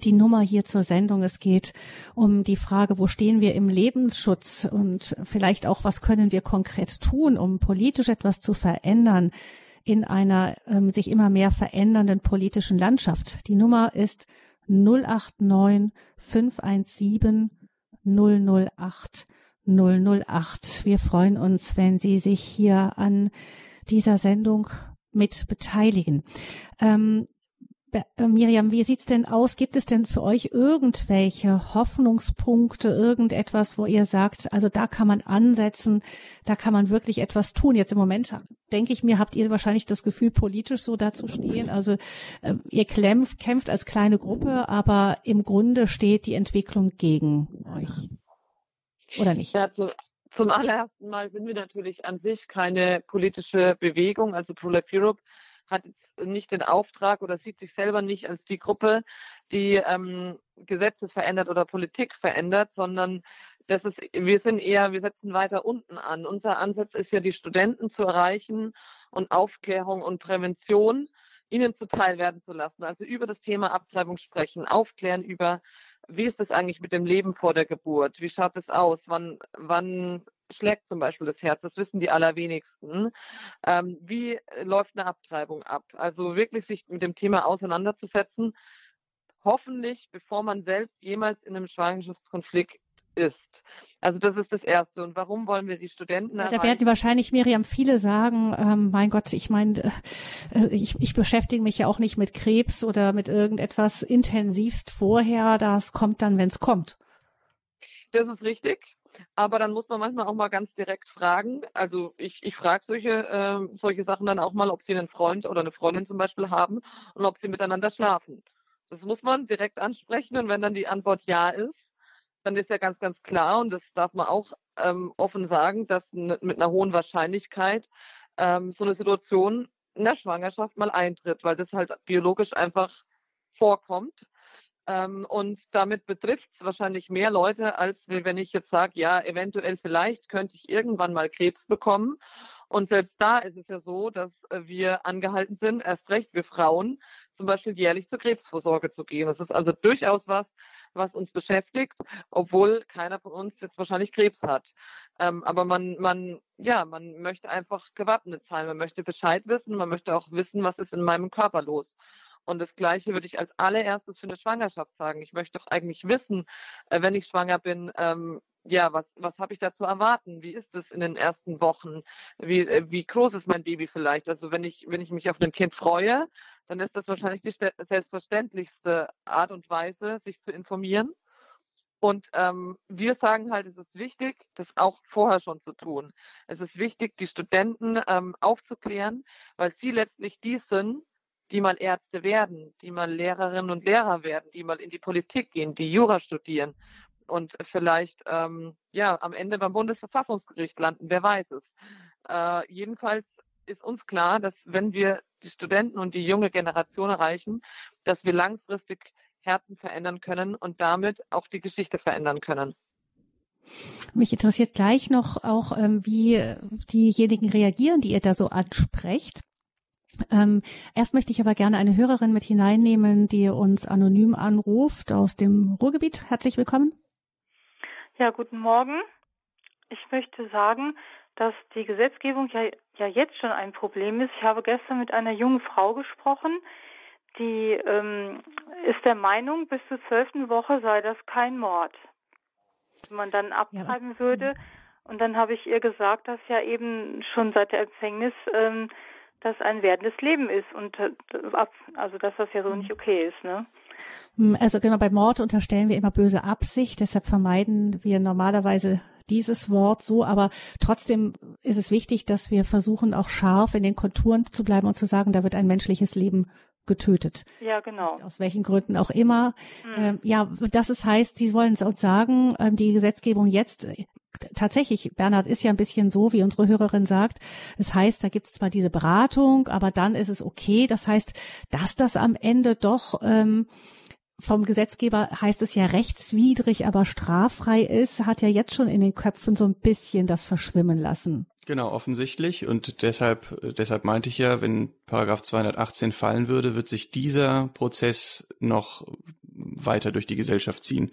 die Nummer hier zur Sendung. Es geht um die Frage, wo stehen wir im Lebensschutz und vielleicht auch, was können wir konkret tun, um politisch etwas zu verändern in einer ähm, sich immer mehr verändernden politischen Landschaft. Die Nummer ist 089 517 008 008. Wir freuen uns, wenn Sie sich hier an dieser Sendung mit beteiligen. Ähm, äh, Miriam, wie sieht's denn aus? Gibt es denn für euch irgendwelche Hoffnungspunkte, irgendetwas, wo ihr sagt, also da kann man ansetzen, da kann man wirklich etwas tun? Jetzt im Moment denke ich mir, habt ihr wahrscheinlich das Gefühl, politisch so dazu stehen. Also äh, ihr kämpft, kämpft als kleine Gruppe, aber im Grunde steht die Entwicklung gegen euch. Oder nicht? Ja, zu, zum allerersten Mal sind wir natürlich an sich keine politische Bewegung, also Pro-Life Europe hat jetzt nicht den Auftrag oder sieht sich selber nicht als die Gruppe, die ähm, Gesetze verändert oder Politik verändert, sondern das ist, wir sind eher, wir setzen weiter unten an. Unser Ansatz ist ja, die Studenten zu erreichen und Aufklärung und Prävention ihnen zuteil werden zu lassen. Also über das Thema Abtreibung sprechen, aufklären über, wie ist es eigentlich mit dem Leben vor der Geburt? Wie schaut es aus? Wann, wann schlägt zum Beispiel das Herz? Das wissen die allerwenigsten. Ähm, wie läuft eine Abtreibung ab? Also wirklich sich mit dem Thema auseinanderzusetzen, hoffentlich, bevor man selbst jemals in einem Schwangerschaftskonflikt ist. Also das ist das Erste. Und warum wollen wir die Studenten erreichen? Da werden wahrscheinlich, Miriam, viele sagen, ähm, mein Gott, ich meine, äh, ich, ich beschäftige mich ja auch nicht mit Krebs oder mit irgendetwas intensivst vorher. Das kommt dann, wenn es kommt. Das ist richtig. Aber dann muss man manchmal auch mal ganz direkt fragen. Also ich, ich frage solche, äh, solche Sachen dann auch mal, ob sie einen Freund oder eine Freundin zum Beispiel haben und ob sie miteinander schlafen. Das muss man direkt ansprechen und wenn dann die Antwort ja ist, dann ist ja ganz, ganz klar und das darf man auch ähm, offen sagen, dass mit einer hohen Wahrscheinlichkeit ähm, so eine Situation in der Schwangerschaft mal eintritt, weil das halt biologisch einfach vorkommt. Ähm, und damit betrifft es wahrscheinlich mehr Leute, als wenn ich jetzt sage, ja, eventuell vielleicht könnte ich irgendwann mal Krebs bekommen. Und selbst da ist es ja so, dass äh, wir angehalten sind, erst recht wir Frauen, zum Beispiel jährlich zur Krebsvorsorge zu gehen. Das ist also durchaus was, was uns beschäftigt, obwohl keiner von uns jetzt wahrscheinlich Krebs hat. Ähm, aber man, man, ja, man möchte einfach gewappnet sein. Man möchte Bescheid wissen. Man möchte auch wissen, was ist in meinem Körper los. Und das Gleiche würde ich als allererstes für eine Schwangerschaft sagen. Ich möchte doch eigentlich wissen, äh, wenn ich schwanger bin, ähm, ja, was, was habe ich da zu erwarten? Wie ist es in den ersten Wochen? Wie, äh, wie groß ist mein Baby vielleicht? Also wenn ich, wenn ich mich auf ein Kind freue, dann ist das wahrscheinlich die selbstverständlichste Art und Weise, sich zu informieren. Und ähm, wir sagen halt, es ist wichtig, das auch vorher schon zu tun. Es ist wichtig, die Studenten ähm, aufzuklären, weil sie letztlich die sind, die mal Ärzte werden, die mal Lehrerinnen und Lehrer werden, die mal in die Politik gehen, die Jura studieren und vielleicht ähm, ja am Ende beim Bundesverfassungsgericht landen, wer weiß es. Äh, jedenfalls ist uns klar, dass wenn wir die Studenten und die junge Generation erreichen, dass wir langfristig Herzen verändern können und damit auch die Geschichte verändern können. Mich interessiert gleich noch auch, ähm, wie diejenigen reagieren, die ihr da so ansprecht. Ähm, erst möchte ich aber gerne eine Hörerin mit hineinnehmen, die uns anonym anruft aus dem Ruhrgebiet. Herzlich willkommen. Ja, guten Morgen. Ich möchte sagen, dass die Gesetzgebung ja, ja jetzt schon ein Problem ist. Ich habe gestern mit einer jungen Frau gesprochen, die ähm, ist der Meinung, bis zur zwölften Woche sei das kein Mord. Wenn man dann abtreiben ja. würde. Und dann habe ich ihr gesagt, dass ja eben schon seit der Empfängnis ähm, das ein werdendes Leben ist und äh, also dass das ja so nicht okay ist, ne? Hm, also genau, bei Mord unterstellen wir immer böse Absicht, deshalb vermeiden wir normalerweise dieses Wort so, aber trotzdem ist es wichtig, dass wir versuchen, auch scharf in den Konturen zu bleiben und zu sagen, da wird ein menschliches Leben getötet. Ja, genau. Aus welchen Gründen auch immer. Mhm. Ähm, ja, das ist heißt, Sie wollen es uns sagen, ähm, die Gesetzgebung jetzt tatsächlich, Bernhard, ist ja ein bisschen so, wie unsere Hörerin sagt. Es heißt, da gibt es zwar diese Beratung, aber dann ist es okay. Das heißt, dass das am Ende doch ähm, vom Gesetzgeber heißt es ja rechtswidrig, aber straffrei ist, hat ja jetzt schon in den Köpfen so ein bisschen das verschwimmen lassen. Genau, offensichtlich. Und deshalb, deshalb meinte ich ja, wenn Paragraph 218 fallen würde, wird sich dieser Prozess noch weiter durch die Gesellschaft ziehen.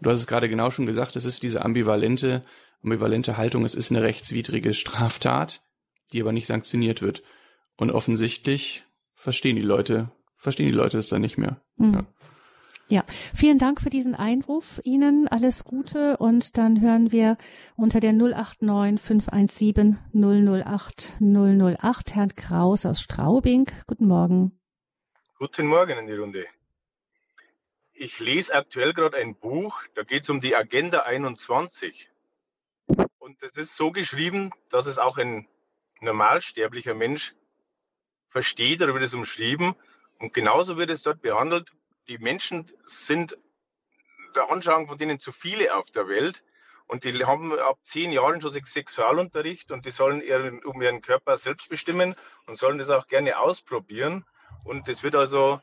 Du hast es gerade genau schon gesagt, es ist diese ambivalente, ambivalente Haltung, es ist eine rechtswidrige Straftat, die aber nicht sanktioniert wird. Und offensichtlich verstehen die Leute, verstehen die Leute es dann nicht mehr. Mhm. Ja. Ja, vielen Dank für diesen Einruf. Ihnen alles Gute und dann hören wir unter der 089 517 008 008 Herrn Kraus aus Straubing. Guten Morgen. Guten Morgen in die Runde. Ich lese aktuell gerade ein Buch, da geht es um die Agenda 21. Und das ist so geschrieben, dass es auch ein normalsterblicher Mensch versteht oder wird es umschrieben. Und genauso wird es dort behandelt. Die Menschen sind der Anschauung von denen zu viele auf der Welt. Und die haben ab zehn Jahren schon Sexualunterricht und die sollen ihren, um ihren Körper selbst bestimmen und sollen das auch gerne ausprobieren. Und das wird also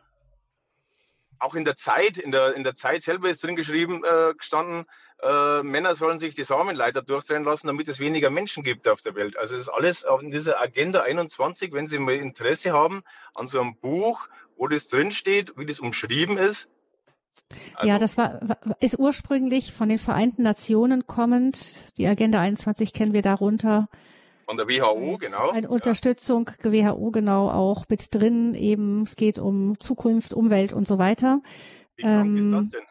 auch in der Zeit, in der, in der Zeit selber ist drin geschrieben, äh, gestanden, äh, Männer sollen sich die Samenleiter durchtrennen lassen, damit es weniger Menschen gibt auf der Welt. Also es ist alles in dieser Agenda 21, wenn Sie mal Interesse haben an so einem Buch, wo das drinsteht, wie das umschrieben ist, Also, ja, das war, ist ursprünglich von den Vereinten Nationen kommend. Die Agenda 21 kennen wir darunter. Von der WHO, genau. Eine Unterstützung, ja. WHO genau auch mit drin. Eben, es geht um Zukunft, Umwelt und so weiter. Wie ähm, ist das denn?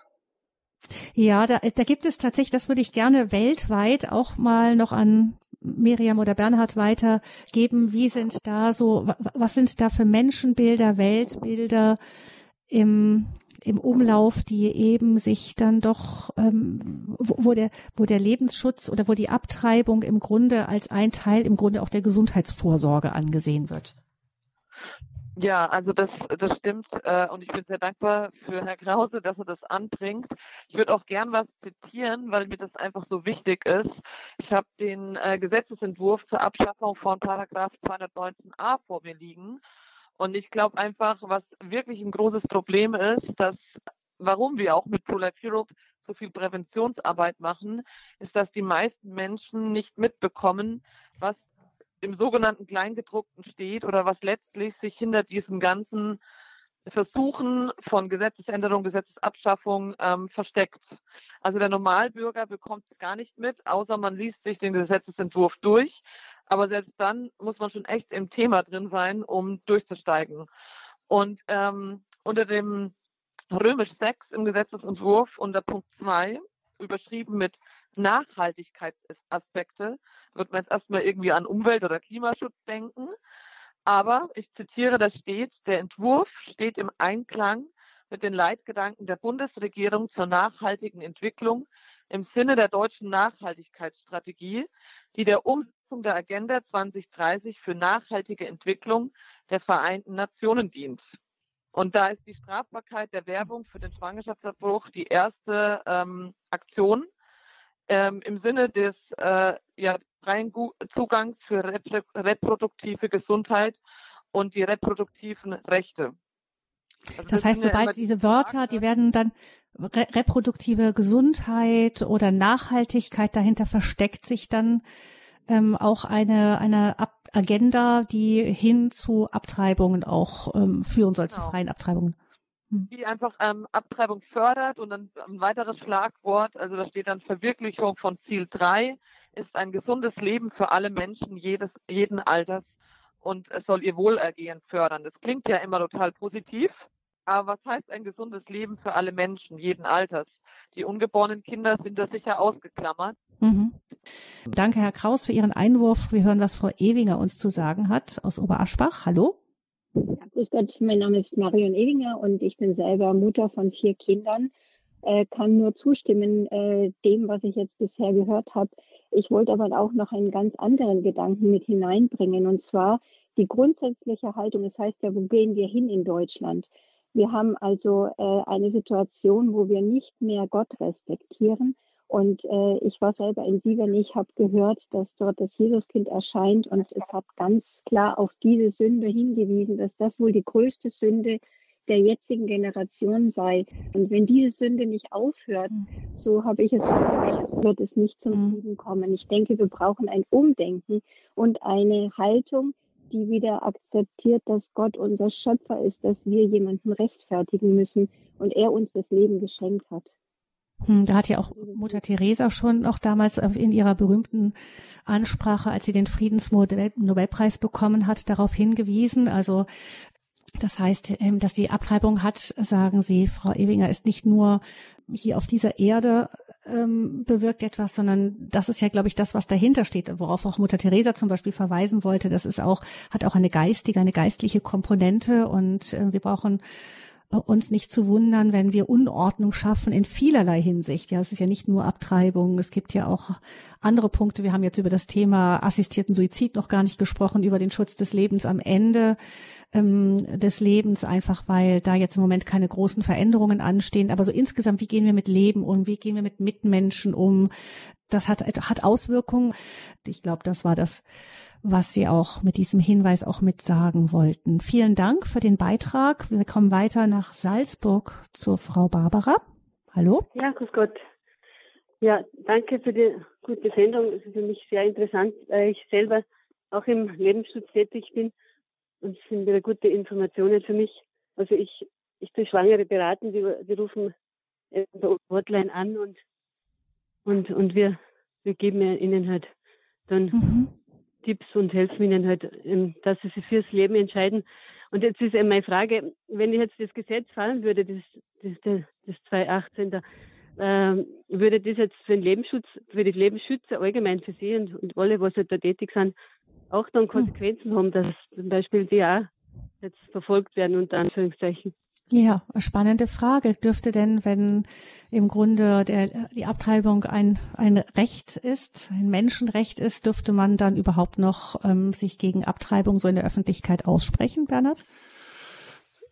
Ja, da, da gibt es tatsächlich, das würde ich gerne weltweit auch mal noch an Miriam oder Bernhard weitergeben. Wie sind da so, was sind da für Menschenbilder, Weltbilder im, im Umlauf, die eben sich dann doch, ähm, wo, wo, der, wo der Lebensschutz oder wo die Abtreibung im Grunde als ein Teil im Grunde auch der Gesundheitsvorsorge angesehen wird. Ja, also das, das stimmt äh, und ich bin sehr dankbar für Herr Krause, dass er das anbringt. Ich würde auch gern was zitieren, weil mir das einfach so wichtig ist. Ich habe den äh, Gesetzesentwurf zur Abschaffung von Paragraph 219a vor mir liegen und ich glaube einfach, was wirklich ein großes Problem ist, dass warum wir auch mit ProLife Europe so viel Präventionsarbeit machen, ist, dass die meisten Menschen nicht mitbekommen, was im sogenannten Kleingedruckten steht oder was letztlich sich hinter diesen ganzen Versuchen von Gesetzesänderung, Gesetzesabschaffung ähm, versteckt. Also der Normalbürger bekommt es gar nicht mit, außer man liest sich den Gesetzesentwurf durch. Aber selbst dann muss man schon echt im Thema drin sein, um durchzusteigen. Und ähm, unter dem Römisch 6 im Gesetzesentwurf unter Punkt 2 überschrieben mit Nachhaltigkeitsaspekte, wird man jetzt erstmal irgendwie an Umwelt- oder Klimaschutz denken. Aber ich zitiere, da steht, der Entwurf steht im Einklang mit den Leitgedanken der Bundesregierung zur nachhaltigen Entwicklung im Sinne der deutschen Nachhaltigkeitsstrategie, die der Umsetzung der Agenda 2030 für nachhaltige Entwicklung der Vereinten Nationen dient. Und da ist die Strafbarkeit der Werbung für den Schwangerschaftsabbruch die erste ähm, Aktion ähm, im Sinne des äh, ja, freien Zugangs für reproduktive Gesundheit und die reproduktiven Rechte. Also das, das heißt, sobald diese Wörter, die werden dann re reproduktive Gesundheit oder Nachhaltigkeit dahinter versteckt sich dann ähm, auch eine eine Ab Agenda, die hin zu Abtreibungen auch ähm, führen soll, genau. zu freien Abtreibungen. Hm. Die einfach ähm, Abtreibung fördert und dann ein weiteres Schlagwort, also da steht dann Verwirklichung von Ziel 3, ist ein gesundes Leben für alle Menschen jedes, jeden Alters und es soll ihr Wohlergehen fördern. Das klingt ja immer total positiv. Aber was heißt ein gesundes Leben für alle Menschen, jeden Alters? Die ungeborenen Kinder sind da sicher ausgeklammert. Mhm. Danke, Herr Kraus, für Ihren Einwurf. Wir hören, was Frau Ewinger uns zu sagen hat aus Oberaschbach. Hallo. Ja, grüß Gott, mein Name ist Marion Ewinger und ich bin selber Mutter von vier Kindern. Äh, kann nur zustimmen äh, dem, was ich jetzt bisher gehört habe. Ich wollte aber auch noch einen ganz anderen Gedanken mit hineinbringen und zwar die grundsätzliche Haltung. Das heißt ja, wo gehen wir hin in Deutschland? Wir haben also äh, eine Situation, wo wir nicht mehr Gott respektieren. Und äh, ich war selber in Sievern, ich habe gehört, dass dort das Jesuskind erscheint und es hat ganz klar auf diese Sünde hingewiesen, dass das wohl die größte Sünde der jetzigen Generation sei. Und wenn diese Sünde nicht aufhört, hm. so habe ich es wird es nicht zum hm. Frieden kommen. Ich denke, wir brauchen ein Umdenken und eine Haltung, die wieder akzeptiert, dass Gott unser Schöpfer ist, dass wir jemanden rechtfertigen müssen und er uns das Leben geschenkt hat. Hm, da hat ja auch Mutter Teresa schon auch damals in ihrer berühmten Ansprache, als sie den Friedensnobelpreis bekommen hat, darauf hingewiesen. Also das heißt, ähm, dass die Abtreibung hat, sagen Sie, Frau Ewinger, ist nicht nur hier auf dieser Erde ähm, bewirkt etwas, sondern das ist ja, glaube ich, das, was dahinter steht, worauf auch Mutter Teresa zum Beispiel verweisen wollte. Das ist auch, hat auch eine geistige, eine geistliche Komponente und äh, wir brauchen uns nicht zu wundern, wenn wir Unordnung schaffen in vielerlei Hinsicht. Ja, es ist ja nicht nur Abtreibung, es gibt ja auch andere Punkte. Wir haben jetzt über das Thema assistierten Suizid noch gar nicht gesprochen, über den Schutz des Lebens am Ende ähm, des Lebens, einfach weil da jetzt im Moment keine großen Veränderungen anstehen. Aber so insgesamt, wie gehen wir mit Leben um? Wie gehen wir mit Mitmenschen um? Das hat, hat Auswirkungen. Ich glaube, das war das was Sie auch mit diesem Hinweis auch mit sagen wollten. Vielen Dank für den Beitrag. Wir kommen weiter nach Salzburg zur Frau Barbara. Hallo. Ja, grüß Gott. Ja, danke für die gute Sendung. Es ist für mich sehr interessant, weil ich selber auch im Lebensschutz tätig bin und es sind wieder gute Informationen für mich. Also ich, ich tue Schwangere beraten, die, die rufen bei Hotline an und, und, und wir, wir geben ihnen halt dann mhm. Tipps und helfen ihnen halt, ähm, dass sie sich fürs Leben entscheiden. Und jetzt ist eben meine Frage, wenn jetzt das Gesetz fallen würde, das, das, das 218 da, ähm, würde das jetzt für den Lebensschutz, für die Lebensschützer allgemein für Sie und, und alle, was halt da tätig sind, auch dann hm. Konsequenzen mhm. haben, dass zum Beispiel die auch jetzt verfolgt werden, unter Anführungszeichen. Ja, spannende Frage. Dürfte denn, wenn im Grunde der, die Abtreibung ein, ein Recht ist, ein Menschenrecht ist, dürfte man dann überhaupt noch ähm, sich gegen Abtreibung so in der Öffentlichkeit aussprechen, Bernhard?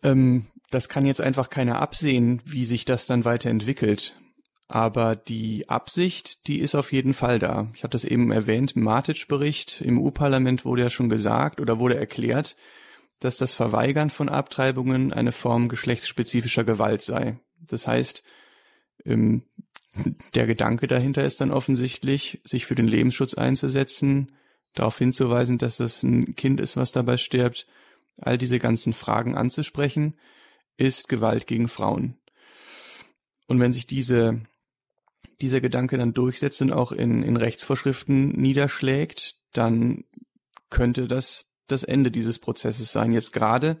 Ähm, das kann jetzt einfach keiner absehen, wie sich das dann weiterentwickelt. Aber die Absicht, die ist auf jeden Fall da. Ich habe das eben erwähnt, im Matic-Bericht im EU-Parlament wurde ja schon gesagt oder wurde erklärt, dass das Verweigern von Abtreibungen eine Form geschlechtsspezifischer Gewalt sei. Das heißt, ähm, der Gedanke dahinter ist dann offensichtlich, sich für den Lebensschutz einzusetzen, darauf hinzuweisen, dass das ein Kind ist, was dabei stirbt, all diese ganzen Fragen anzusprechen, ist Gewalt gegen Frauen. Und wenn sich diese, dieser Gedanke dann durchsetzt und auch in, in Rechtsvorschriften niederschlägt, dann könnte das das Ende dieses Prozesses sein. Jetzt gerade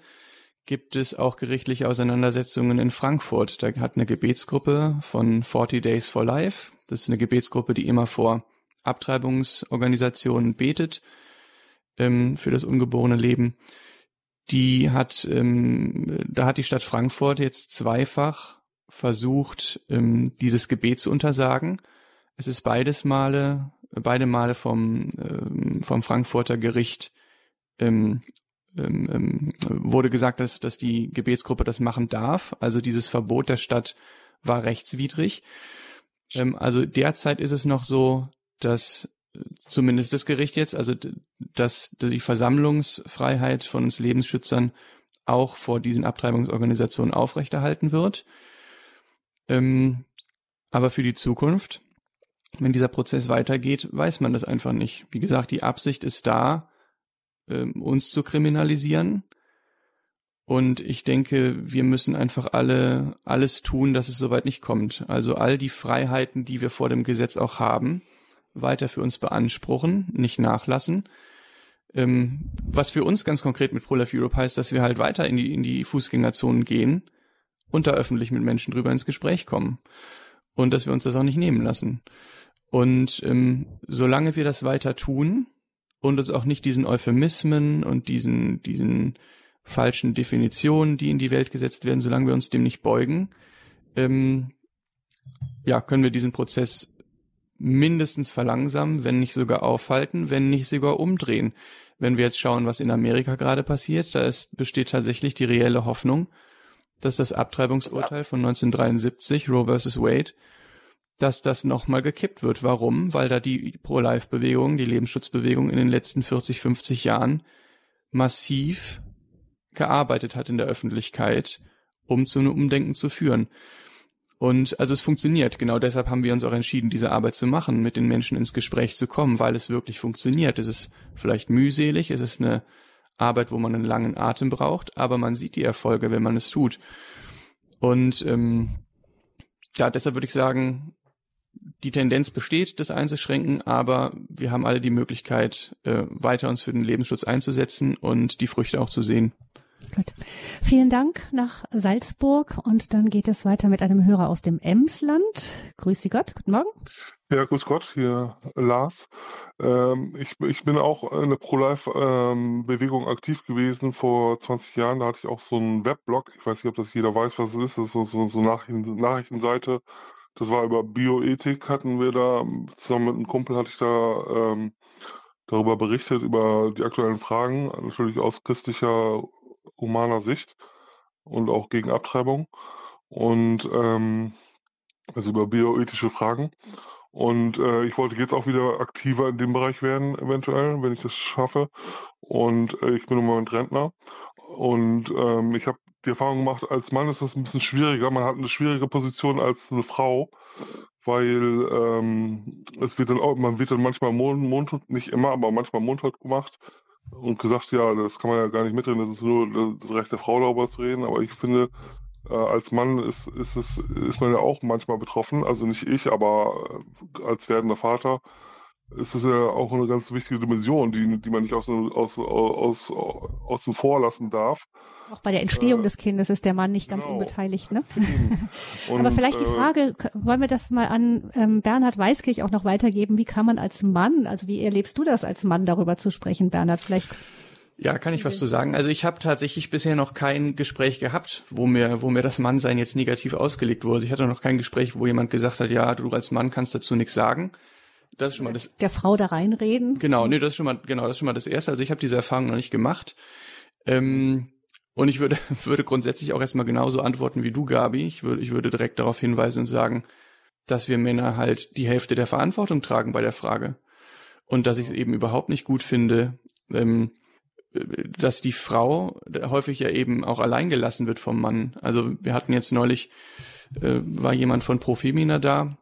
gibt es auch gerichtliche Auseinandersetzungen in Frankfurt. Da hat eine Gebetsgruppe von 40 Days for Life, das ist eine Gebetsgruppe, die immer vor Abtreibungsorganisationen betet ähm, für das ungeborene Leben. Die hat, ähm, da hat die Stadt Frankfurt jetzt zweifach versucht, ähm, dieses Gebet zu untersagen. Es ist beides Male, beide Male vom, ähm, vom Frankfurter Gericht ähm, ähm, ähm, wurde gesagt, dass, dass die Gebetsgruppe das machen darf. Also dieses Verbot der Stadt war rechtswidrig. Ähm, also derzeit ist es noch so, dass äh, zumindest das Gericht jetzt, also dass die Versammlungsfreiheit von uns Lebensschützern auch vor diesen Abtreibungsorganisationen aufrechterhalten wird. Ähm, aber für die Zukunft, wenn dieser Prozess weitergeht, weiß man das einfach nicht. Wie gesagt, die Absicht ist da, ähm, uns zu kriminalisieren. Und ich denke, wir müssen einfach alle alles tun, dass es soweit nicht kommt. Also all die Freiheiten, die wir vor dem Gesetz auch haben, weiter für uns beanspruchen, nicht nachlassen. Ähm, was für uns ganz konkret mit ProLife Europe heißt, dass wir halt weiter in die, in die Fußgängerzonen gehen und da öffentlich mit Menschen drüber ins Gespräch kommen. Und dass wir uns das auch nicht nehmen lassen. Und ähm, solange wir das weiter tun, und uns auch nicht diesen Euphemismen und diesen, diesen falschen Definitionen, die in die Welt gesetzt werden, solange wir uns dem nicht beugen, ähm, ja, können wir diesen Prozess mindestens verlangsamen, wenn nicht sogar aufhalten, wenn nicht sogar umdrehen. Wenn wir jetzt schauen, was in Amerika gerade passiert, da ist, besteht tatsächlich die reelle Hoffnung, dass das Abtreibungsurteil von 1973, Roe vs. Wade, dass das nochmal gekippt wird. Warum? Weil da die Pro-Life-Bewegung, die Lebensschutzbewegung in den letzten 40, 50 Jahren massiv gearbeitet hat in der Öffentlichkeit, um zu einem Umdenken zu führen. Und also es funktioniert. Genau deshalb haben wir uns auch entschieden, diese Arbeit zu machen, mit den Menschen ins Gespräch zu kommen, weil es wirklich funktioniert. Es ist vielleicht mühselig, es ist eine Arbeit, wo man einen langen Atem braucht, aber man sieht die Erfolge, wenn man es tut. Und ähm, ja, deshalb würde ich sagen, die Tendenz besteht, das einzuschränken, aber wir haben alle die Möglichkeit, äh, weiter uns für den Lebensschutz einzusetzen und die Früchte auch zu sehen. Gut. Vielen Dank nach Salzburg und dann geht es weiter mit einem Hörer aus dem Emsland. Grüß Sie Gott, guten Morgen. Ja, grüß Gott, hier Lars. Ähm, ich, ich bin auch in der Pro-Life-Bewegung ähm, aktiv gewesen vor 20 Jahren. Da hatte ich auch so einen Webblog. Ich weiß nicht, ob das jeder weiß, was es ist. Das ist so, so, so Nachrichten, Nachrichtenseite das war über Bioethik, hatten wir da, zusammen mit einem Kumpel hatte ich da ähm, darüber berichtet, über die aktuellen Fragen, natürlich aus christlicher, humaner Sicht und auch gegen Abtreibung. Und ähm, also über bioethische Fragen. Und äh, ich wollte jetzt auch wieder aktiver in dem Bereich werden, eventuell, wenn ich das schaffe. Und äh, ich bin im Moment Rentner. Und ähm, ich habe die Erfahrung gemacht, als Mann ist das ein bisschen schwieriger. Man hat eine schwierige Position als eine Frau, weil ähm, es wird dann man wird dann manchmal mundtot, nicht immer, aber manchmal mundtot gemacht und gesagt, ja, das kann man ja gar nicht mitreden, das ist nur das Recht der Frau darüber zu reden. Aber ich finde, Äh, als Mann ist, ist, es, ist man ja auch manchmal betroffen, also nicht ich, aber äh, als werdender Vater ist es ja auch eine ganz wichtige Dimension, die, die man nicht aus, aus, aus, außen vor lassen darf. Auch bei der Entstehung äh, des Kindes ist der Mann nicht ganz genau. unbeteiligt, ne? Und, Aber vielleicht die äh, Frage, wollen wir das mal an ähm, Bernhard Weiskirch auch noch weitergeben? Wie kann man als Mann, also wie erlebst du das als Mann, darüber zu sprechen, Bernhard? Vielleicht ja, kann ich was zu sagen. Also ich habe tatsächlich bisher noch kein Gespräch gehabt, wo mir, wo mir das Mannsein jetzt negativ ausgelegt wurde. Ich hatte noch kein Gespräch, wo jemand gesagt hat, ja, du als Mann kannst dazu nichts sagen. Das ist schon mal das. Der Frau da reinreden. Genau, nee, das ist schon mal, genau, das ist schon mal das Erste. Also ich habe diese Erfahrung noch nicht gemacht. Ähm, und ich würde, würde grundsätzlich auch erstmal genauso antworten wie du, Gabi. Ich würde, ich würde direkt darauf hinweisen und sagen, dass wir Männer halt die Hälfte der Verantwortung tragen bei der Frage. Und dass ich es eben überhaupt nicht gut finde, ähm, dass die Frau häufig ja eben auch allein gelassen wird vom Mann. Also wir hatten jetzt neulich, äh, war jemand von Profemina da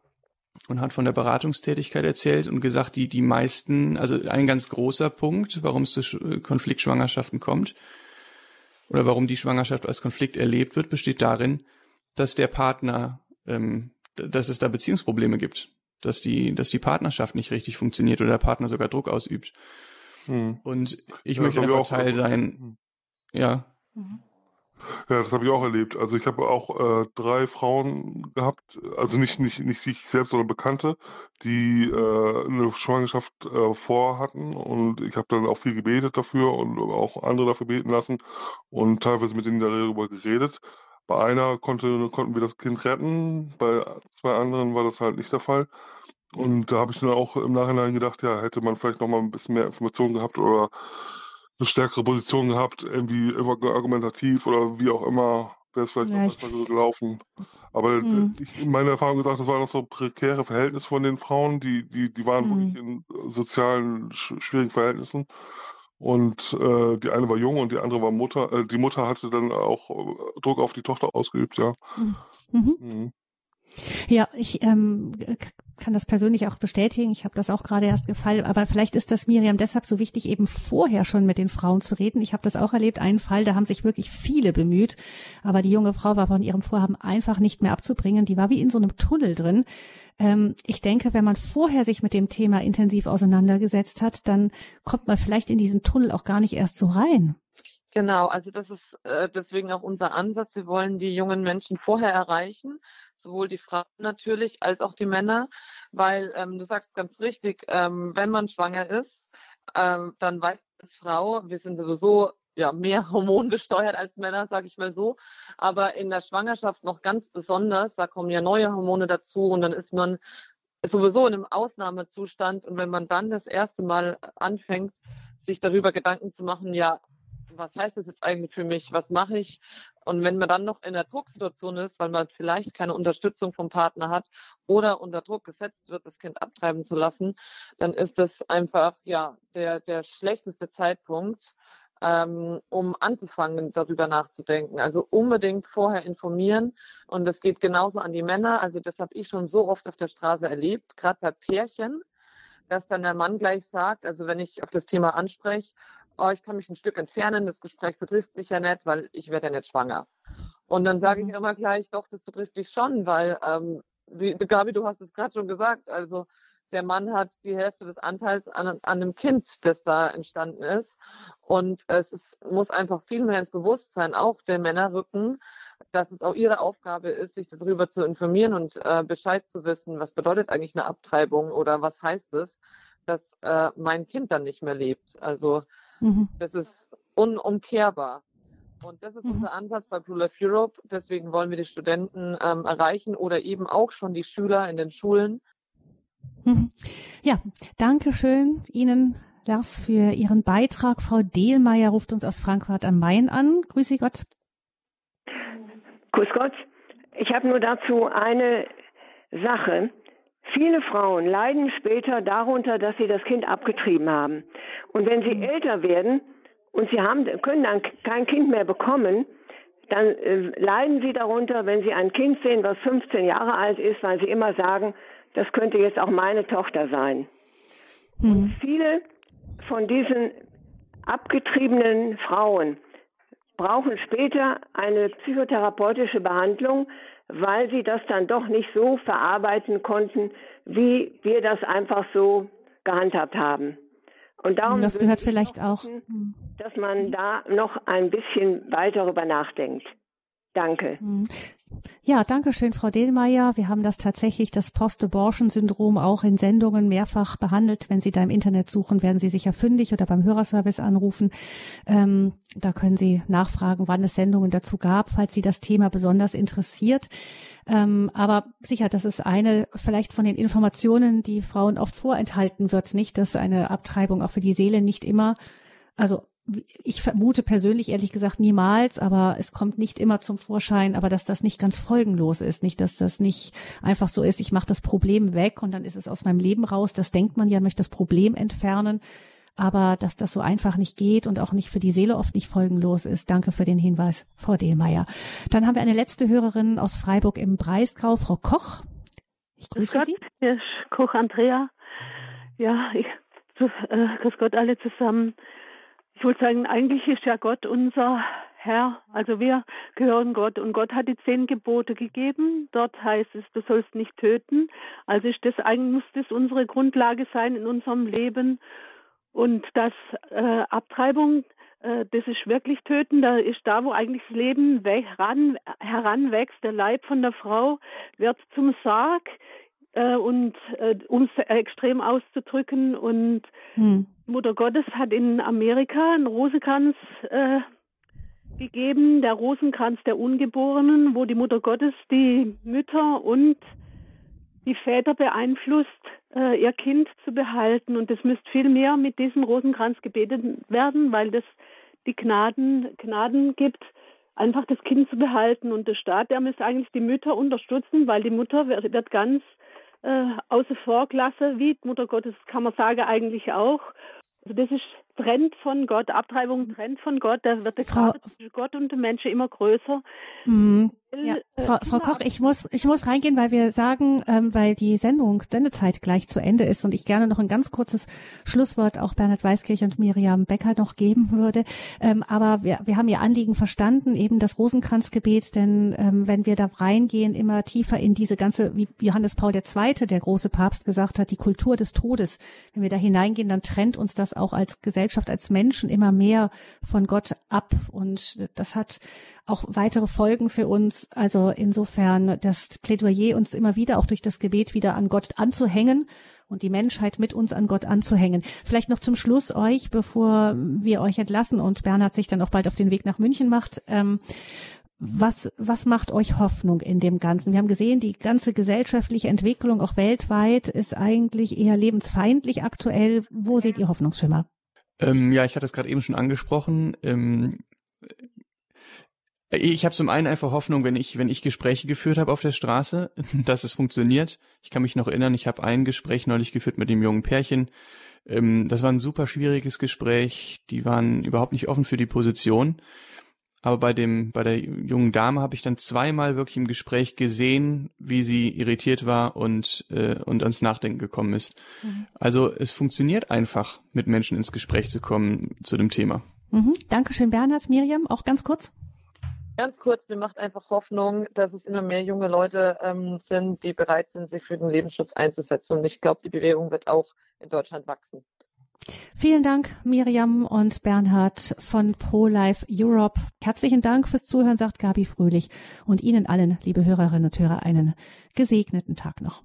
und hat von der Beratungstätigkeit erzählt und gesagt, die, die meisten, also ein ganz großer Punkt, warum es zu Konfliktschwangerschaften kommt oder warum die Schwangerschaft als Konflikt erlebt wird, besteht darin, dass der Partner, ähm, dass es da Beziehungsprobleme gibt, dass die, dass die Partnerschaft nicht richtig funktioniert oder der Partner sogar Druck ausübt. Hm. Und ich ja, möchte einfach Teil sein. Hm. Ja. Mhm. Ja, das habe ich auch erlebt. Also ich habe auch äh, drei Frauen gehabt, also nicht, nicht, nicht sich selbst, sondern Bekannte, die äh, eine Schwangerschaft äh, vorhatten und ich habe dann auch viel gebetet dafür und auch andere dafür beten lassen und teilweise mit denen darüber geredet. Bei einer konnte, konnten wir das Kind retten, bei zwei anderen war das halt nicht der Fall. Und da habe ich dann auch im Nachhinein gedacht, ja, hätte man vielleicht noch mal ein bisschen mehr Informationen gehabt oder eine stärkere Position gehabt, irgendwie argumentativ oder wie auch immer, wäre es vielleicht ja, noch besser gelaufen. Aber hm. ich, meine Erfahrung gesagt, das waren noch so prekäre Verhältnisse von den Frauen, die, die, die waren hm. wirklich in sozialen, schwierigen Verhältnissen. Und äh, die eine war jung und die andere war Mutter. Äh, die Mutter hatte dann auch äh, Druck auf die Tochter ausgeübt, ja. Hm. Mhm. Mhm. Ja, ich ähm, kann das persönlich auch bestätigen. Ich habe das auch gerade erst gefallen. Aber vielleicht ist das Miriam deshalb so wichtig, eben vorher schon mit den Frauen zu reden. Ich habe das auch erlebt. Einen Fall, da haben sich wirklich viele bemüht. Aber die junge Frau war von ihrem Vorhaben einfach nicht mehr abzubringen. Die war wie in so einem Tunnel drin. Ähm, ich denke, wenn man vorher sich mit dem Thema intensiv auseinandergesetzt hat, dann kommt man vielleicht in diesen Tunnel auch gar nicht erst so rein. Genau, also das ist äh, deswegen auch unser Ansatz. Wir wollen die jungen Menschen vorher erreichen, sowohl die Frauen natürlich als auch die Männer, weil ähm, du sagst ganz richtig, ähm, wenn man schwanger ist, ähm, dann weiß als Frau, wir sind sowieso ja mehr hormongesteuert als Männer, sage ich mal so, aber in der Schwangerschaft noch ganz besonders, da kommen ja neue Hormone dazu und dann ist man sowieso in einem Ausnahmezustand. Und wenn man dann das erste Mal anfängt, sich darüber Gedanken zu machen, ja, was heißt das jetzt eigentlich für mich? Was mache ich? Und wenn man dann noch in der Drucksituation ist, weil man vielleicht keine Unterstützung vom Partner hat oder unter Druck gesetzt wird, das Kind abtreiben zu lassen, dann ist das einfach ja der, der schlechteste Zeitpunkt, ähm, um anzufangen, darüber nachzudenken. Also unbedingt vorher informieren. Und das geht genauso an die Männer. Also das habe ich schon so oft auf der Straße erlebt, gerade bei Pärchen, dass dann der Mann gleich sagt, also wenn ich auf das Thema anspreche, oh, ich kann mich ein Stück entfernen, das Gespräch betrifft mich ja nicht, weil ich werde ja nicht schwanger. Und dann sage ich mhm. immer gleich, doch, das betrifft dich schon, weil, ähm, wie, Gabi, du hast es gerade schon gesagt, also der Mann hat die Hälfte des Anteils an, an einem Kind, das da entstanden ist. Und es ist, muss einfach viel mehr ins Bewusstsein auch der Männer rücken, dass es auch ihre Aufgabe ist, sich darüber zu informieren und äh, Bescheid zu wissen, was bedeutet eigentlich eine Abtreibung oder was heißt es, dass äh, mein Kind dann nicht mehr lebt. Also Mhm. Das ist unumkehrbar. Und das ist mhm. unser Ansatz bei Blue Life Europe. Deswegen wollen wir die Studenten ähm, erreichen oder eben auch schon die Schüler in den Schulen. Mhm. Ja, danke schön Ihnen, Lars, für Ihren Beitrag. Frau Dehlmeier ruft uns aus Frankfurt am Main an. Grüße Gott. Grüß Gott. Ich habe nur dazu eine Sache. Viele Frauen leiden später darunter, dass sie das Kind abgetrieben haben. Und wenn sie mhm. älter werden und sie haben, können dann kein Kind mehr bekommen, dann äh, leiden sie darunter, wenn sie ein Kind sehen, was 15 Jahre alt ist, weil sie immer sagen, das könnte jetzt auch meine Tochter sein. Mhm. Und viele von diesen abgetriebenen Frauen brauchen später eine psychotherapeutische Behandlung, weil sie das dann doch nicht so verarbeiten konnten, wie wir das einfach so gehandhabt haben. Und darum das gehört vielleicht auch, hm. dass man da noch ein bisschen weiter darüber nachdenkt. Danke. Ja, danke schön, Frau Delmeier. Wir haben das tatsächlich, das Post-Abortion-Syndrom, auch in Sendungen mehrfach behandelt. Wenn Sie da im Internet suchen, werden Sie sicher fündig oder beim Hörerservice anrufen. Ähm, da können Sie nachfragen, wann es Sendungen dazu gab, falls Sie das Thema besonders interessiert. Ähm, aber sicher, das ist eine vielleicht von den Informationen, die Frauen oft vorenthalten wird, nicht, dass eine Abtreibung auch für die Seele nicht immer, also ich vermute persönlich ehrlich gesagt niemals, aber es kommt nicht immer zum Vorschein, aber dass das nicht ganz folgenlos ist, nicht, dass das nicht einfach so ist, ich mache das Problem weg und dann ist es aus meinem Leben raus, das denkt man ja, möchte das Problem entfernen, aber dass das so einfach nicht geht und auch nicht für die Seele oft nicht folgenlos ist. Danke für den Hinweis, Frau Dehlmeier. Dann haben wir eine letzte Hörerin aus Freiburg im Breisgau, Frau Koch. Ich grüße Gott, Sie. Hier ist Koch Andrea. Ja, ich, äh, grüß Gott alle zusammen. Ich wollte sagen, eigentlich ist ja Gott unser Herr. Also wir gehören Gott und Gott hat die zehn Gebote gegeben. Dort heißt es, du sollst nicht töten. Also ist das eigentlich muss das unsere Grundlage sein in unserem Leben. Und das äh, Abtreibung, äh, das ist wirklich töten. Da ist da, wo eigentlich das Leben ran, heranwächst. Der Leib von der Frau wird zum Sarg äh, und äh, um es extrem auszudrücken. Und hm. Mutter Gottes hat in Amerika einen Rosenkranz äh, gegeben, der Rosenkranz der Ungeborenen, wo die Mutter Gottes die Mütter und die Väter beeinflusst, äh, ihr Kind zu behalten. Und es müsste viel mehr mit diesem Rosenkranz gebetet werden, weil das die Gnaden, Gnaden gibt, einfach das Kind zu behalten. Und der Staat, der müsste eigentlich die Mütter unterstützen, weil die Mutter wird, wird ganz äh, außer vor Klasse, wie Mutter Gottes kann man sagen eigentlich auch. Also das ist trennt von Gott, Abtreibung trennt von Gott, da wird der Frau, zwischen Gott und dem Menschen immer größer. Mhm. Ja. Äh, Frau, Frau Koch, ich muss, ich muss reingehen, weil wir sagen, ähm, weil die Sendung, Sendezeit gleich zu Ende ist und ich gerne noch ein ganz kurzes Schlusswort auch Bernhard Weiskirch und Miriam Becker noch geben würde. Ähm, aber wir, wir haben Ihr Anliegen verstanden, eben das Rosenkranzgebet, denn ähm, wenn wir da reingehen, immer tiefer in diese ganze, wie Johannes Paul II., der große Papst gesagt hat, die Kultur des Todes, wenn wir da hineingehen, dann trennt uns das auch als Gesellschaft, als Menschen immer mehr von Gott ab und das hat auch weitere Folgen für uns. Also insofern das Plädoyer uns immer wieder auch durch das Gebet wieder an Gott anzuhängen und die Menschheit mit uns an Gott anzuhängen. Vielleicht noch zum Schluss euch, bevor wir euch entlassen und Bernhard sich dann auch bald auf den Weg nach München macht. Ähm, was, was macht euch Hoffnung in dem Ganzen? Wir haben gesehen, die ganze gesellschaftliche Entwicklung auch weltweit ist eigentlich eher lebensfeindlich aktuell. Wo seht ihr Hoffnungsschimmer? Ähm, ja, ich hatte es gerade eben schon angesprochen. Ähm, ich habe zum einen einfach Hoffnung, wenn ich, wenn ich Gespräche geführt habe auf der Straße, dass es funktioniert. Ich kann mich noch erinnern, ich habe ein Gespräch neulich geführt mit dem jungen Pärchen. Ähm, das war ein super schwieriges Gespräch. Die waren überhaupt nicht offen für die Position. Aber bei dem, bei der jungen Dame habe ich dann zweimal wirklich im Gespräch gesehen, wie sie irritiert war und äh, und ans Nachdenken gekommen ist. Mhm. Also es funktioniert einfach, mit Menschen ins Gespräch zu kommen zu dem Thema. Mhm. Dankeschön, Bernhard. Miriam, auch ganz kurz. Ganz kurz, mir macht einfach Hoffnung, dass es immer mehr junge Leute ähm, sind, die bereit sind, sich für den Lebensschutz einzusetzen. Und ich glaube, die Bewegung wird auch in Deutschland wachsen. Vielen Dank, Miriam und Bernhard von ProLife Europe. Herzlichen Dank fürs Zuhören, sagt Gabi Fröhlich. Und Ihnen allen, liebe Hörerinnen und Hörer, einen gesegneten Tag noch.